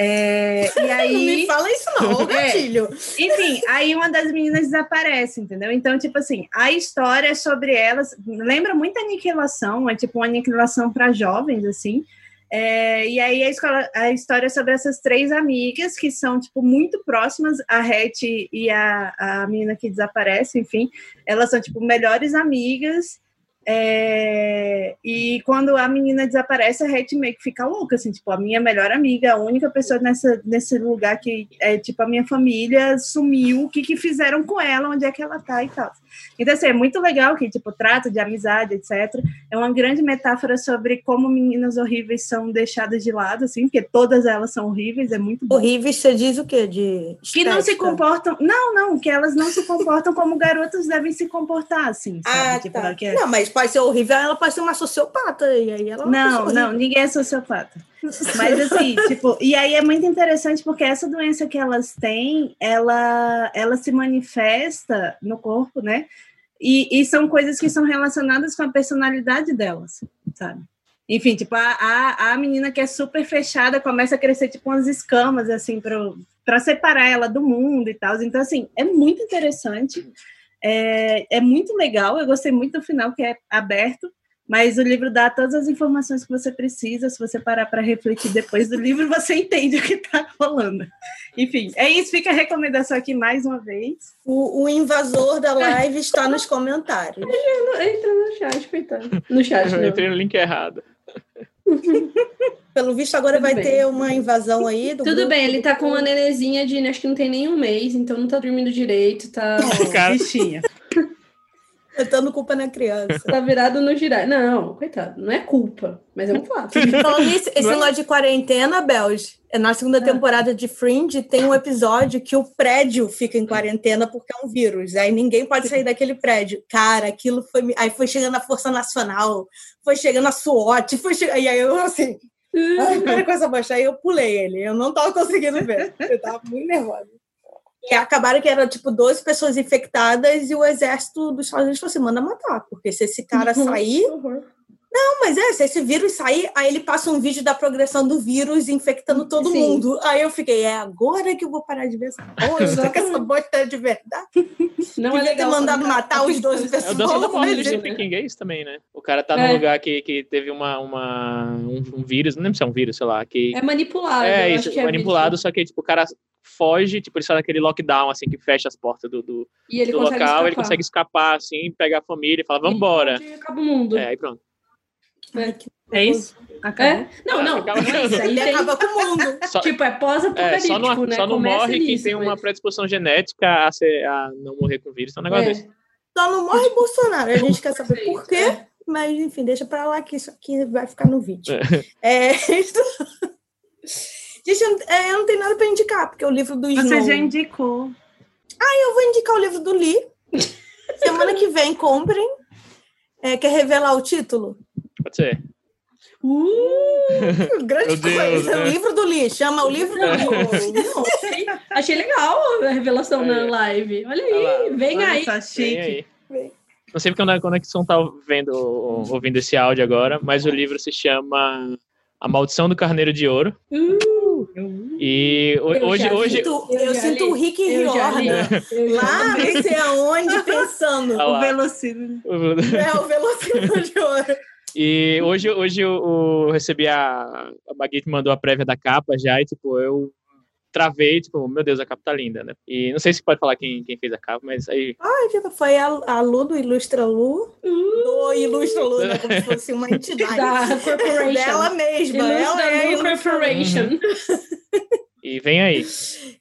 É, e Não me aí, fala isso não, É. gatilho. enfim, aí uma das meninas desaparece, entendeu? Então, tipo assim, a história é sobre elas, lembra muito a aniquilação, é tipo uma aniquilação para jovens, assim. É, e aí a, escola, a história é sobre essas três amigas que são, tipo, muito próximas, a Hattie e a, a menina que desaparece, enfim. Elas são, tipo, melhores amigas. É, e quando a menina desaparece, a Hattie meio que fica louca, assim, tipo, a minha melhor amiga, a única pessoa nessa, nesse lugar que é, tipo, a minha família sumiu, o que que fizeram com ela, onde é que ela tá e tal. Então, assim, é muito legal que, tipo, trata de amizade, etc. É uma grande metáfora sobre como meninas horríveis são deixadas de lado, assim, porque todas elas são horríveis, é muito bom. Horríveis, você diz o quê? De Que não se comportam. Não, não, que elas não se comportam como garotas devem se comportar, assim. Sabe? Ah, tipo, tá. é- Não, mas pode ser horrível, ela pode ser uma sociopata. E aí ela é Não, não, ninguém é sociopata. Mas assim, tipo, e aí é muito interessante porque essa doença que elas têm, ela, ela se manifesta no corpo, né? E, e são coisas que são relacionadas com a personalidade delas, sabe? Enfim, tipo, a, a, a menina que é super fechada começa a crescer, tipo, umas escamas, assim, para separar ela do mundo e tal. Então, assim, é muito interessante. É, é muito legal. Eu gostei muito do final, que é aberto. Mas o livro dá todas as informações que você precisa. Se você parar para refletir depois do livro, você entende o que está rolando. Enfim, é isso. Fica a recomendação aqui mais uma vez. O, o invasor da live está nos comentários. Entra no chat, coitado. No chat, Eu não. entrei no link errado. Pelo visto, agora Tudo vai bem. ter uma invasão aí. Do Tudo grupo. bem, ele tá com uma nenezinha de acho que não tem nem um mês, então não tá dormindo direito, tá, Cara, Bichinha. Botando culpa na criança. tá virado no girar. Não, coitado, não é culpa, mas é um fato. Falando nisso, esse negócio de quarentena, Belge, na segunda temporada de Fringe tem um episódio que o prédio fica em quarentena porque é um vírus. Aí ninguém pode sair daquele prédio. Cara, aquilo foi. Aí foi chegando a Força Nacional, foi chegando a SWAT, foi che... E aí eu assim. Para com essa bosta. Aí eu pulei ele. Eu não tava conseguindo ver. Eu tava muito nervosa. E acabaram que eram tipo 12 pessoas infectadas e o exército dos Estados Unidos falou assim: manda matar, porque se esse cara sair, Que horror. Não, mas é, se esse vírus sair, aí ele passa um vídeo da progressão do vírus infectando todo Sim. mundo. Aí eu fiquei, é agora que eu vou parar de ver essa bosta, que essa bosta é de verdade. Não Devia é ter mandado matar os 12 É o pessoas. Dança da Morte do né? Stephen King, é isso também, né? O cara tá É. num lugar que, que teve uma, uma, um, um vírus, não lembro se é um vírus, sei lá, que É manipulado. é, eu isso, acho que é manipulado, vídeo. só que tipo, o cara foge, tipo, eles fazem aquele lockdown, assim, que fecha as portas do, do, E ele do consegue local, ele escapar. consegue escapar, assim, pegar a família e fala, E vambora. Acaba o mundo. É, aí pronto. Ai, que É isso? Acabou. É? Não, não. Acaba- não é isso. Aí Ele tem, acaba com o mundo. Só, tipo, é é, pós-apocalíptico, só não, né? só não Começa morre quem tem uma mas- predisposição genética a, ser, a não morrer com vírus, é um negócio É. desse. Só não morre Bolsonaro. A gente quer saber por quê, é. mas enfim, deixa pra lá que isso aqui vai ficar no vídeo. É, Gente, eu não- é, eu não tenho nada pra indicar, porque o livro do Snow... Você já indicou. Eu vou indicar o livro do Lee. Semana que vem, comprem. É, quer revelar o título? Pode ser. Uh, Grande Deus, coisa. né? O livro do Lee. Chama o livro do Lee. não, achei, achei legal a revelação na É. live. Olha aí, vem Olha aí. Vem chique. aí. Vem. Não sei porque a Conexão tá vendo, ouvindo esse áudio agora, mas o livro se chama A Maldição do Carneiro de Ouro. Uh, E hoje, hoje, Sinto- Eu eu sinto li. o Rick li. Riordan. Lá, li. não sei aonde, pensando. Ah. O velocímetro. É o Velociraptor de ouro. E hoje, hoje eu, eu recebi a. A Baguette mandou a prévia da capa já, e tipo, eu travei, tipo, meu Deus, a capa tá linda, né? E não sei se pode falar quem, quem fez a capa, mas aí. Tipo, Foi a, a Lu do Ilustra Lu. Do Ilustra Lu, né? Como se fosse uma entidade. Da Corporation. Dela mesma. Ela é a Ilustra Lu Ilustra Lu. Corporation. E vem aí.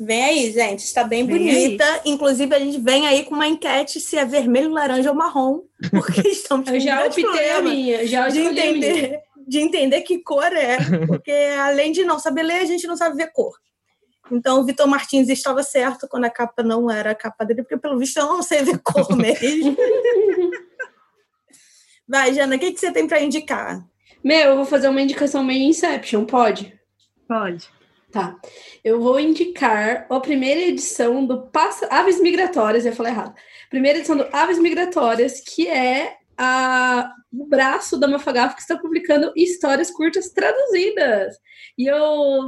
Vem aí, gente. Está bem Vem bonita. Inclusive, a gente vem aí com uma enquete se é vermelho, laranja ou marrom. Porque estamos com Eu já optei a minha. Já de escolhi a minha. entender, de entender que cor é. Porque além de não saber ler, a gente não sabe ver cor. Então, o Vitor Martins estava certo quando a capa não era a capa dele, porque pelo visto eu não sei ver cor mesmo. Vai, Jana, o que, que você tem para indicar? Meu, eu vou fazer uma indicação meio Inception, pode? Pode. Tá. Eu vou indicar a primeira edição do Passa... Aves Migratórias, eu falei errado. Primeira edição do Aves Migratórias, que é a... o braço da Mafagaf que está publicando histórias curtas traduzidas. E eu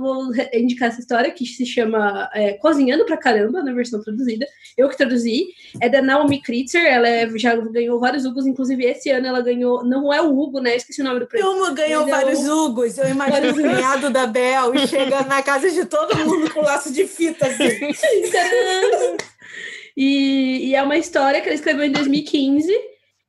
vou indicar essa história que se chama é, Cozinhando pra Caramba, na versão traduzida. Eu que traduzi. É da Naomi Kritzer, ela é- já ganhou vários Hugos, inclusive esse ano ela ganhou. Não é o Hugo, né? Esqueci o nome do prêmio. Ilmo ganhou Mas eu- vários Hugos. Eu imagino o cunhado da Bel e chega na casa de todo mundo com laço de fita, assim. E, e é uma história que ela escreveu em 2015.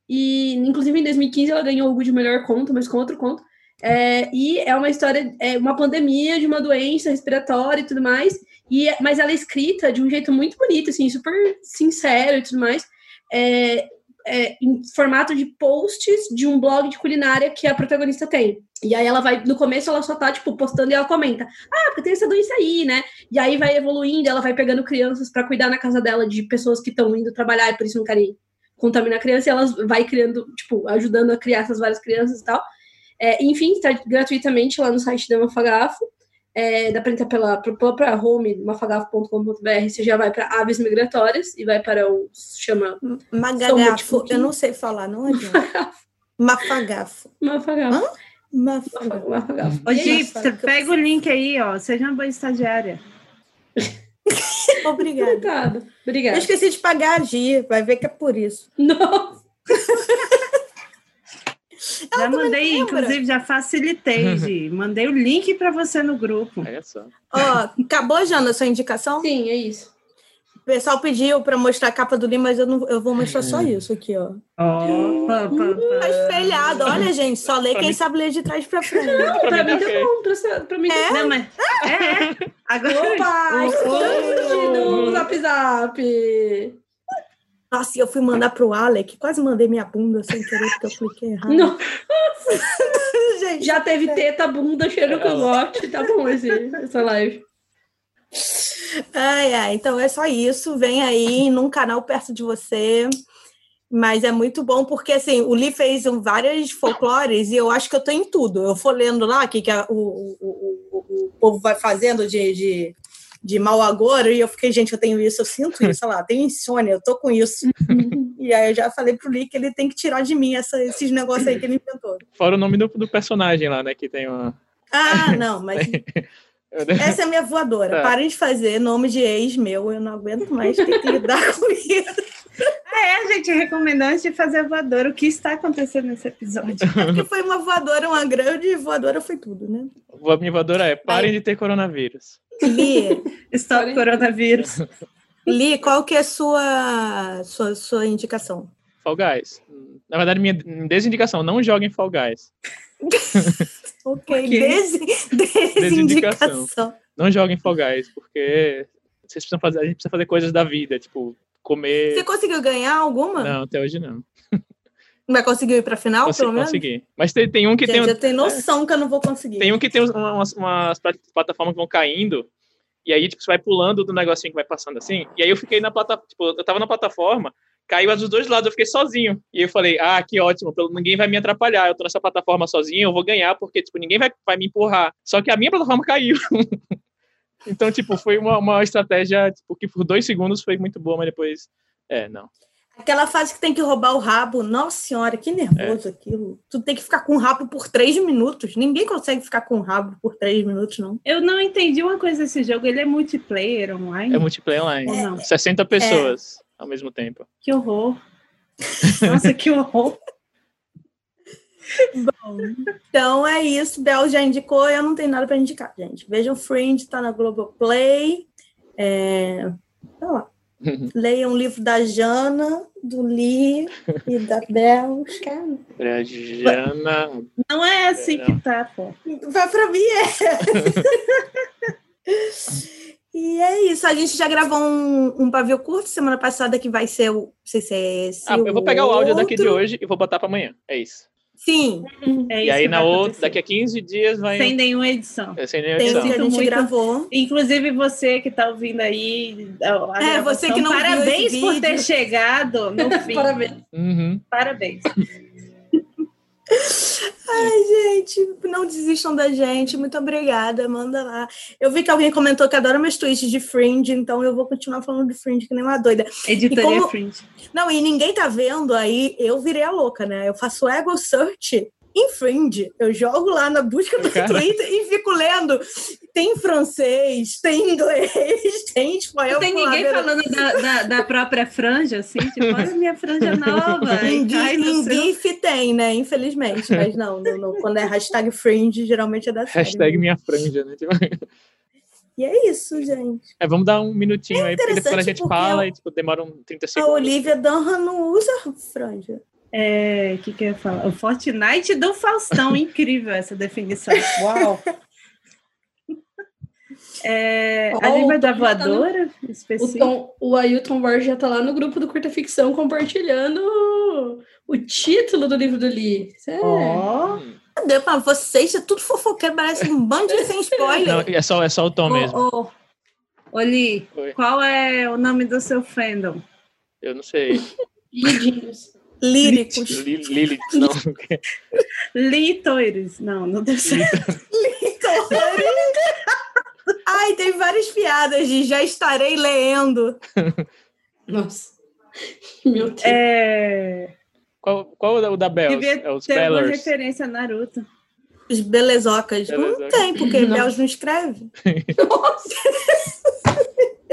E, inclusive, em 2015 ela ganhou o Hugo de melhor conto, mas com outro conto. É, e é uma história, é uma pandemia de uma doença respiratória e tudo mais. E, mas ela é escrita de um jeito muito bonito, assim, super sincero e tudo mais. É, é, em formato de posts de um blog de culinária que a protagonista tem. E aí ela vai, no começo ela só tá, tipo, postando e ela comenta. Ah, porque tem essa doença aí, né? E aí vai evoluindo, ela vai pegando crianças para cuidar na casa dela de pessoas que estão indo trabalhar e por isso não querem contaminar a criança, e ela vai criando, tipo, ajudando a criar essas várias crianças e tal. É, enfim, está gratuitamente lá no site da Mafagafo. É, dá para entrar pela, pela própria home, mafagafo.com.br, você já vai para aves migratórias e vai para o. chama Magagafo. Eu não sei falar, não adianta. Mafagafo. Mafagafo. Mafagafo. Mafagafo. Ô, Gi, aí, você pega o link aí, ó. Seja uma boa estagiária. Obrigada. Obrigada. Eu esqueci de pagar a Gi, vai ver que é por isso. Nossa. Já mandei, inclusive, já facilitei, Gi. Mandei o link para você no grupo. Olha só. Ó, acabou, Jana, a sua indicação? Sim, é isso. O pessoal pediu para mostrar a capa do livro, mas eu, não, eu vou mostrar só isso aqui, ó. Pá, Tá espelhado. Olha, gente, só lê Pra quem mim- sabe ler de trás para frente. Pra, mim tá tá ok. bom. Pra, pra mim tá Não, mas. É, é. Agora. Opa! Esconde Oh. no Zap Zap! Nossa, eu fui mandar pro Alec, quase mandei minha bunda sem querer, porque eu cliquei errado. Não, gente, já teve teta, bunda, cheiro que eu gosto. Tá bom esse, essa live. Ai, ai, então é só isso. Vem aí num canal perto de você. Mas é muito bom porque assim, o Lee fez várias folclores e eu acho que eu tô em tudo. Eu for lendo lá o que, que a- o, o, o, povo vai fazendo de, de, de mau agouro, e eu fiquei, gente, eu tenho isso, eu sinto isso, olha lá, tenho insônia, eu tô com isso. e aí eu já falei pro Lee que ele tem que tirar de mim essa, esses negócios aí que ele inventou. Fora o nome do, do personagem lá, né? Que tem uma. Ah, não, mas essa é a minha voadora. Tá. Parem de fazer nome de ex meu, eu não aguento mais ter que lidar com isso. É, gente recomendou antes de fazer a voadora o que está acontecendo nesse episódio. Porque foi uma voadora, uma grande voadora foi tudo, né? A minha voadora é: parem de ter coronavírus. Li, Stop coronavírus. Li, qual que é a sua, sua, sua indicação? Fall Guys. Na verdade, minha desindicação: não joguem Fall Guys. Ok? Des, Desindicação. desindicação. Não joguem Guys, porque vocês precisam fazer, a gente precisa fazer coisas da vida, tipo, comer. Você conseguiu ganhar alguma? Não, até hoje não. Vai conseguir ir pra final, Consi- pelo menos? consegui. Mas tem, tem um que Gente, tem. eu tenho noção que eu não vou conseguir. Tem um que tem umas, umas plat- plataformas que vão caindo, e aí, tipo, você vai pulando do negocinho que vai passando assim, e aí eu fiquei na plataforma, tipo, eu tava na plataforma, caiu dos dois lados, eu fiquei sozinho. E eu falei, ah, que ótimo, ninguém vai me atrapalhar, eu tô nessa plataforma sozinho, eu vou ganhar, porque, tipo, ninguém vai, vai me empurrar. Só que a minha plataforma caiu. então, tipo, foi uma, uma estratégia, tipo, que por dois segundos foi muito boa, mas depois, é, não. Aquela fase que tem que roubar o rabo. Nossa senhora, que nervoso aquilo. Tu tem que ficar com o rabo por três minutos. Ninguém consegue ficar com o rabo por três minutos, não. Eu não entendi uma coisa desse jogo. Ele é multiplayer online? É multiplayer online. Não? 60 pessoas ao mesmo tempo. Que horror. Nossa, que horror. Então é isso. Bel já indicou, eu não tenho nada para indicar, gente. Vejam Fringe, tá na Globoplay. É... Tá lá. Leiam o livro da Jana, do Lee e da Bel. Cara, Jana. Não é assim que tá, pô. Vai pra mim, é. E é isso. A gente já gravou um, um pavio curto semana passada que vai ser o. Não sei se é esse. Ah, eu vou pegar o áudio daqui de hoje e vou botar pra amanhã. É isso. Sim, É e isso aí que na outra, daqui a 15 dias vai. Sem nenhuma edição. É, sem nenhuma tem o que edição. a gente muito. gravou. Inclusive você que está ouvindo aí. É, você que não viu Parabéns por ter chegado no fim. Parabéns. Uhum. Parabéns. Ai, gente, não desistam da gente. Muito obrigada. Manda lá. Eu vi que alguém comentou que adora meus tweets de Fringe, então eu vou continuar falando de Fringe que nem uma doida. Editoria como- Fringe. Não, e ninguém tá vendo aí, eu virei a louca, né? Eu faço ego search em Fringe. Eu jogo lá na busca do Cara. Twitter e fico lendo. Tem em francês, tem em inglês, tem em espanhol. Não tem ninguém falando da, da, da própria franja, assim, tipo, olha a minha franja nova. Em, GIF, seu- tem, né? Infelizmente. Mas não, no- no- quando é hashtag Fringe, geralmente é da série. Hashtag minha franja, né? Tipo, E é isso, gente. é, vamos dar um minutinho aí, porque depois quando a gente fala eu- e tipo, demora um 30 A segundos. Olivia Dunham não usa franja. É, o que, que eu ia falar? O Fortnite do Faustão, incrível essa definição. Uau! É, a Ó, gente vai o dar Tom já tá no- voadora O, específica? Tom, o Ailton Borges já tá lá no grupo do Curta Ficção compartilhando o, título do livro do Lee. É- Ó, Cadê pra vocês? É tudo fofoqueiro, parece um bando de sem spoiler. Não, é só, é só o tom mesmo. Ô, ô, ô, Li, Oi. qual é o nome do seu fandom? Eu não sei. Lidinhos. Líricos. Lilith, não. Li Toires. Não, não deu certo. Ai, tem várias piadas de já estarei lendo. Nossa. Meu Deus. É, Qual, qual é o da Bells? devia É os ter alguma Bellers. referência a Naruto. Os belezocas. Não Belezocas. tem, porque Não. Belos não escreve. Nossa.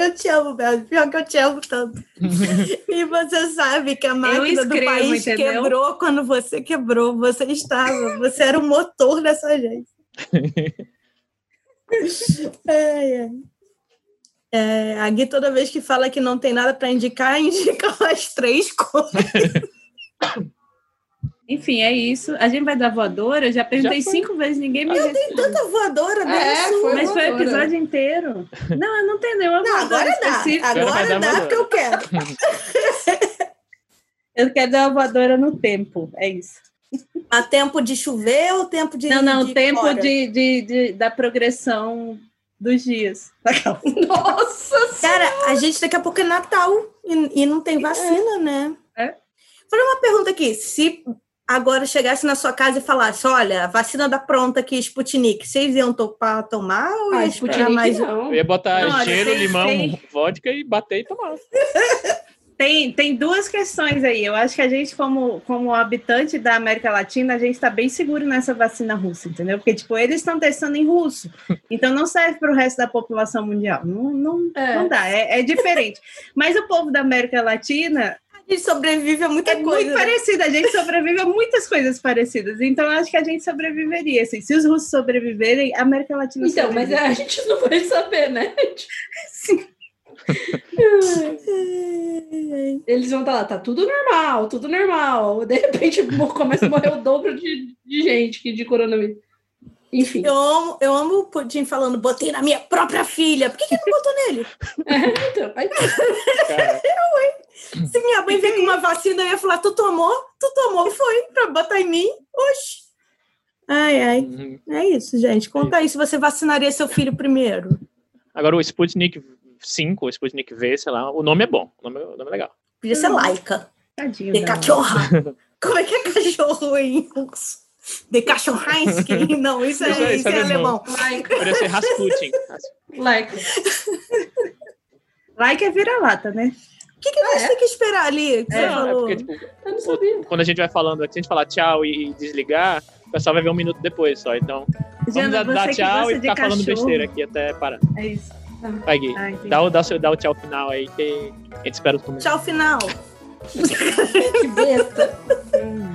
Eu te amo, Belos. Pior que eu te amo tanto. e você sabe que a máquina do escrevo, país entendeu? quebrou quando você quebrou. Você estava. Você era o motor dessa agência. Ai, ai. É, a Gui, toda vez que fala que não tem nada para indicar, indica as três coisas. Enfim, é isso. A gente vai dar voadora. Eu já perguntei foi. cinco vezes, ninguém me respondeu. Tanta voadora É, dessa. foi Mas foi o episódio inteiro. Não, eu não tenho nenhuma Não, voadora agora dá. específica. Agora vai Agora dar dá porque eu quero. Eu quero dar uma voadora no tempo. É isso. A tempo de chover ou tempo de. Não, não, de o tempo de, de, de- da progressão dos dias. Nossa Cara, a gente daqui a pouco é Natal e, e não tem vacina, né? É. Fazer uma pergunta aqui. Se agora chegasse na sua casa e falasse: olha, a vacina da pronta aqui, Sputnik, vocês iam topar tomar ou Ah, ia esperar Sputnik mais? não. Eu ia botar Não, gelo, tem- limão, tem- vodka e bater e tomar. Tem, tem duas questões aí. Eu acho que a gente, como, como habitante da América Latina, a gente está bem seguro nessa vacina russa, entendeu? Porque, tipo, eles estão testando em russo. Então, não serve para o resto da população mundial. Não, não, É. não dá, é, é diferente. Mas o povo da América Latina gente sobrevive a muita é coisa. muito né? parecido. A gente sobrevive a muitas coisas parecidas. Então, eu acho que a gente sobreviveria. Assim. Se os russos sobreviverem, a América Latina Então, mas a gente não vai saber, né? Eles vão estar lá, tá tudo normal, tudo normal. De repente começa a morrer o dobro de, de gente que de coronavírus. Enfim. Eu amo, eu amo o Putin falando, botei na minha própria filha. Por que, que não botou nele? Então, aí- Cara, Se minha mãe veio com uma vacina, eu ia falar, tu tomou? Tu tomou, foi, pra botar em mim? Oxi. Ai, ai. uhum. É isso, gente. Conta aí se você vacinaria seu filho primeiro. Agora o Sputnik 5, o Sputnik V, sei lá, o nome é bom. O nome, o nome é legal. Podia ser laica. Tadinho. De cachorra. Como é que é cachorro em russo? De cachorransky? Não, isso é, Isso é- isso isso é é alemão. like, Poderia ser Rasputin. like. Like é vira-lata, né? O que, que a gente Ah, é? tem que esperar ali? Que é falou? porque, tipo, Eu não sabia. quando a gente vai falando, se a gente falar tchau e desligar, o pessoal vai ver um minuto depois só. Então, vamos dar, dar tchau e ficar falando cachorro. besteira aqui até parar. É isso. Vai, Gui. Ah. Dá o, dá, o dá o tchau final aí que a gente espera os comentários. Tchau, final. Que besta.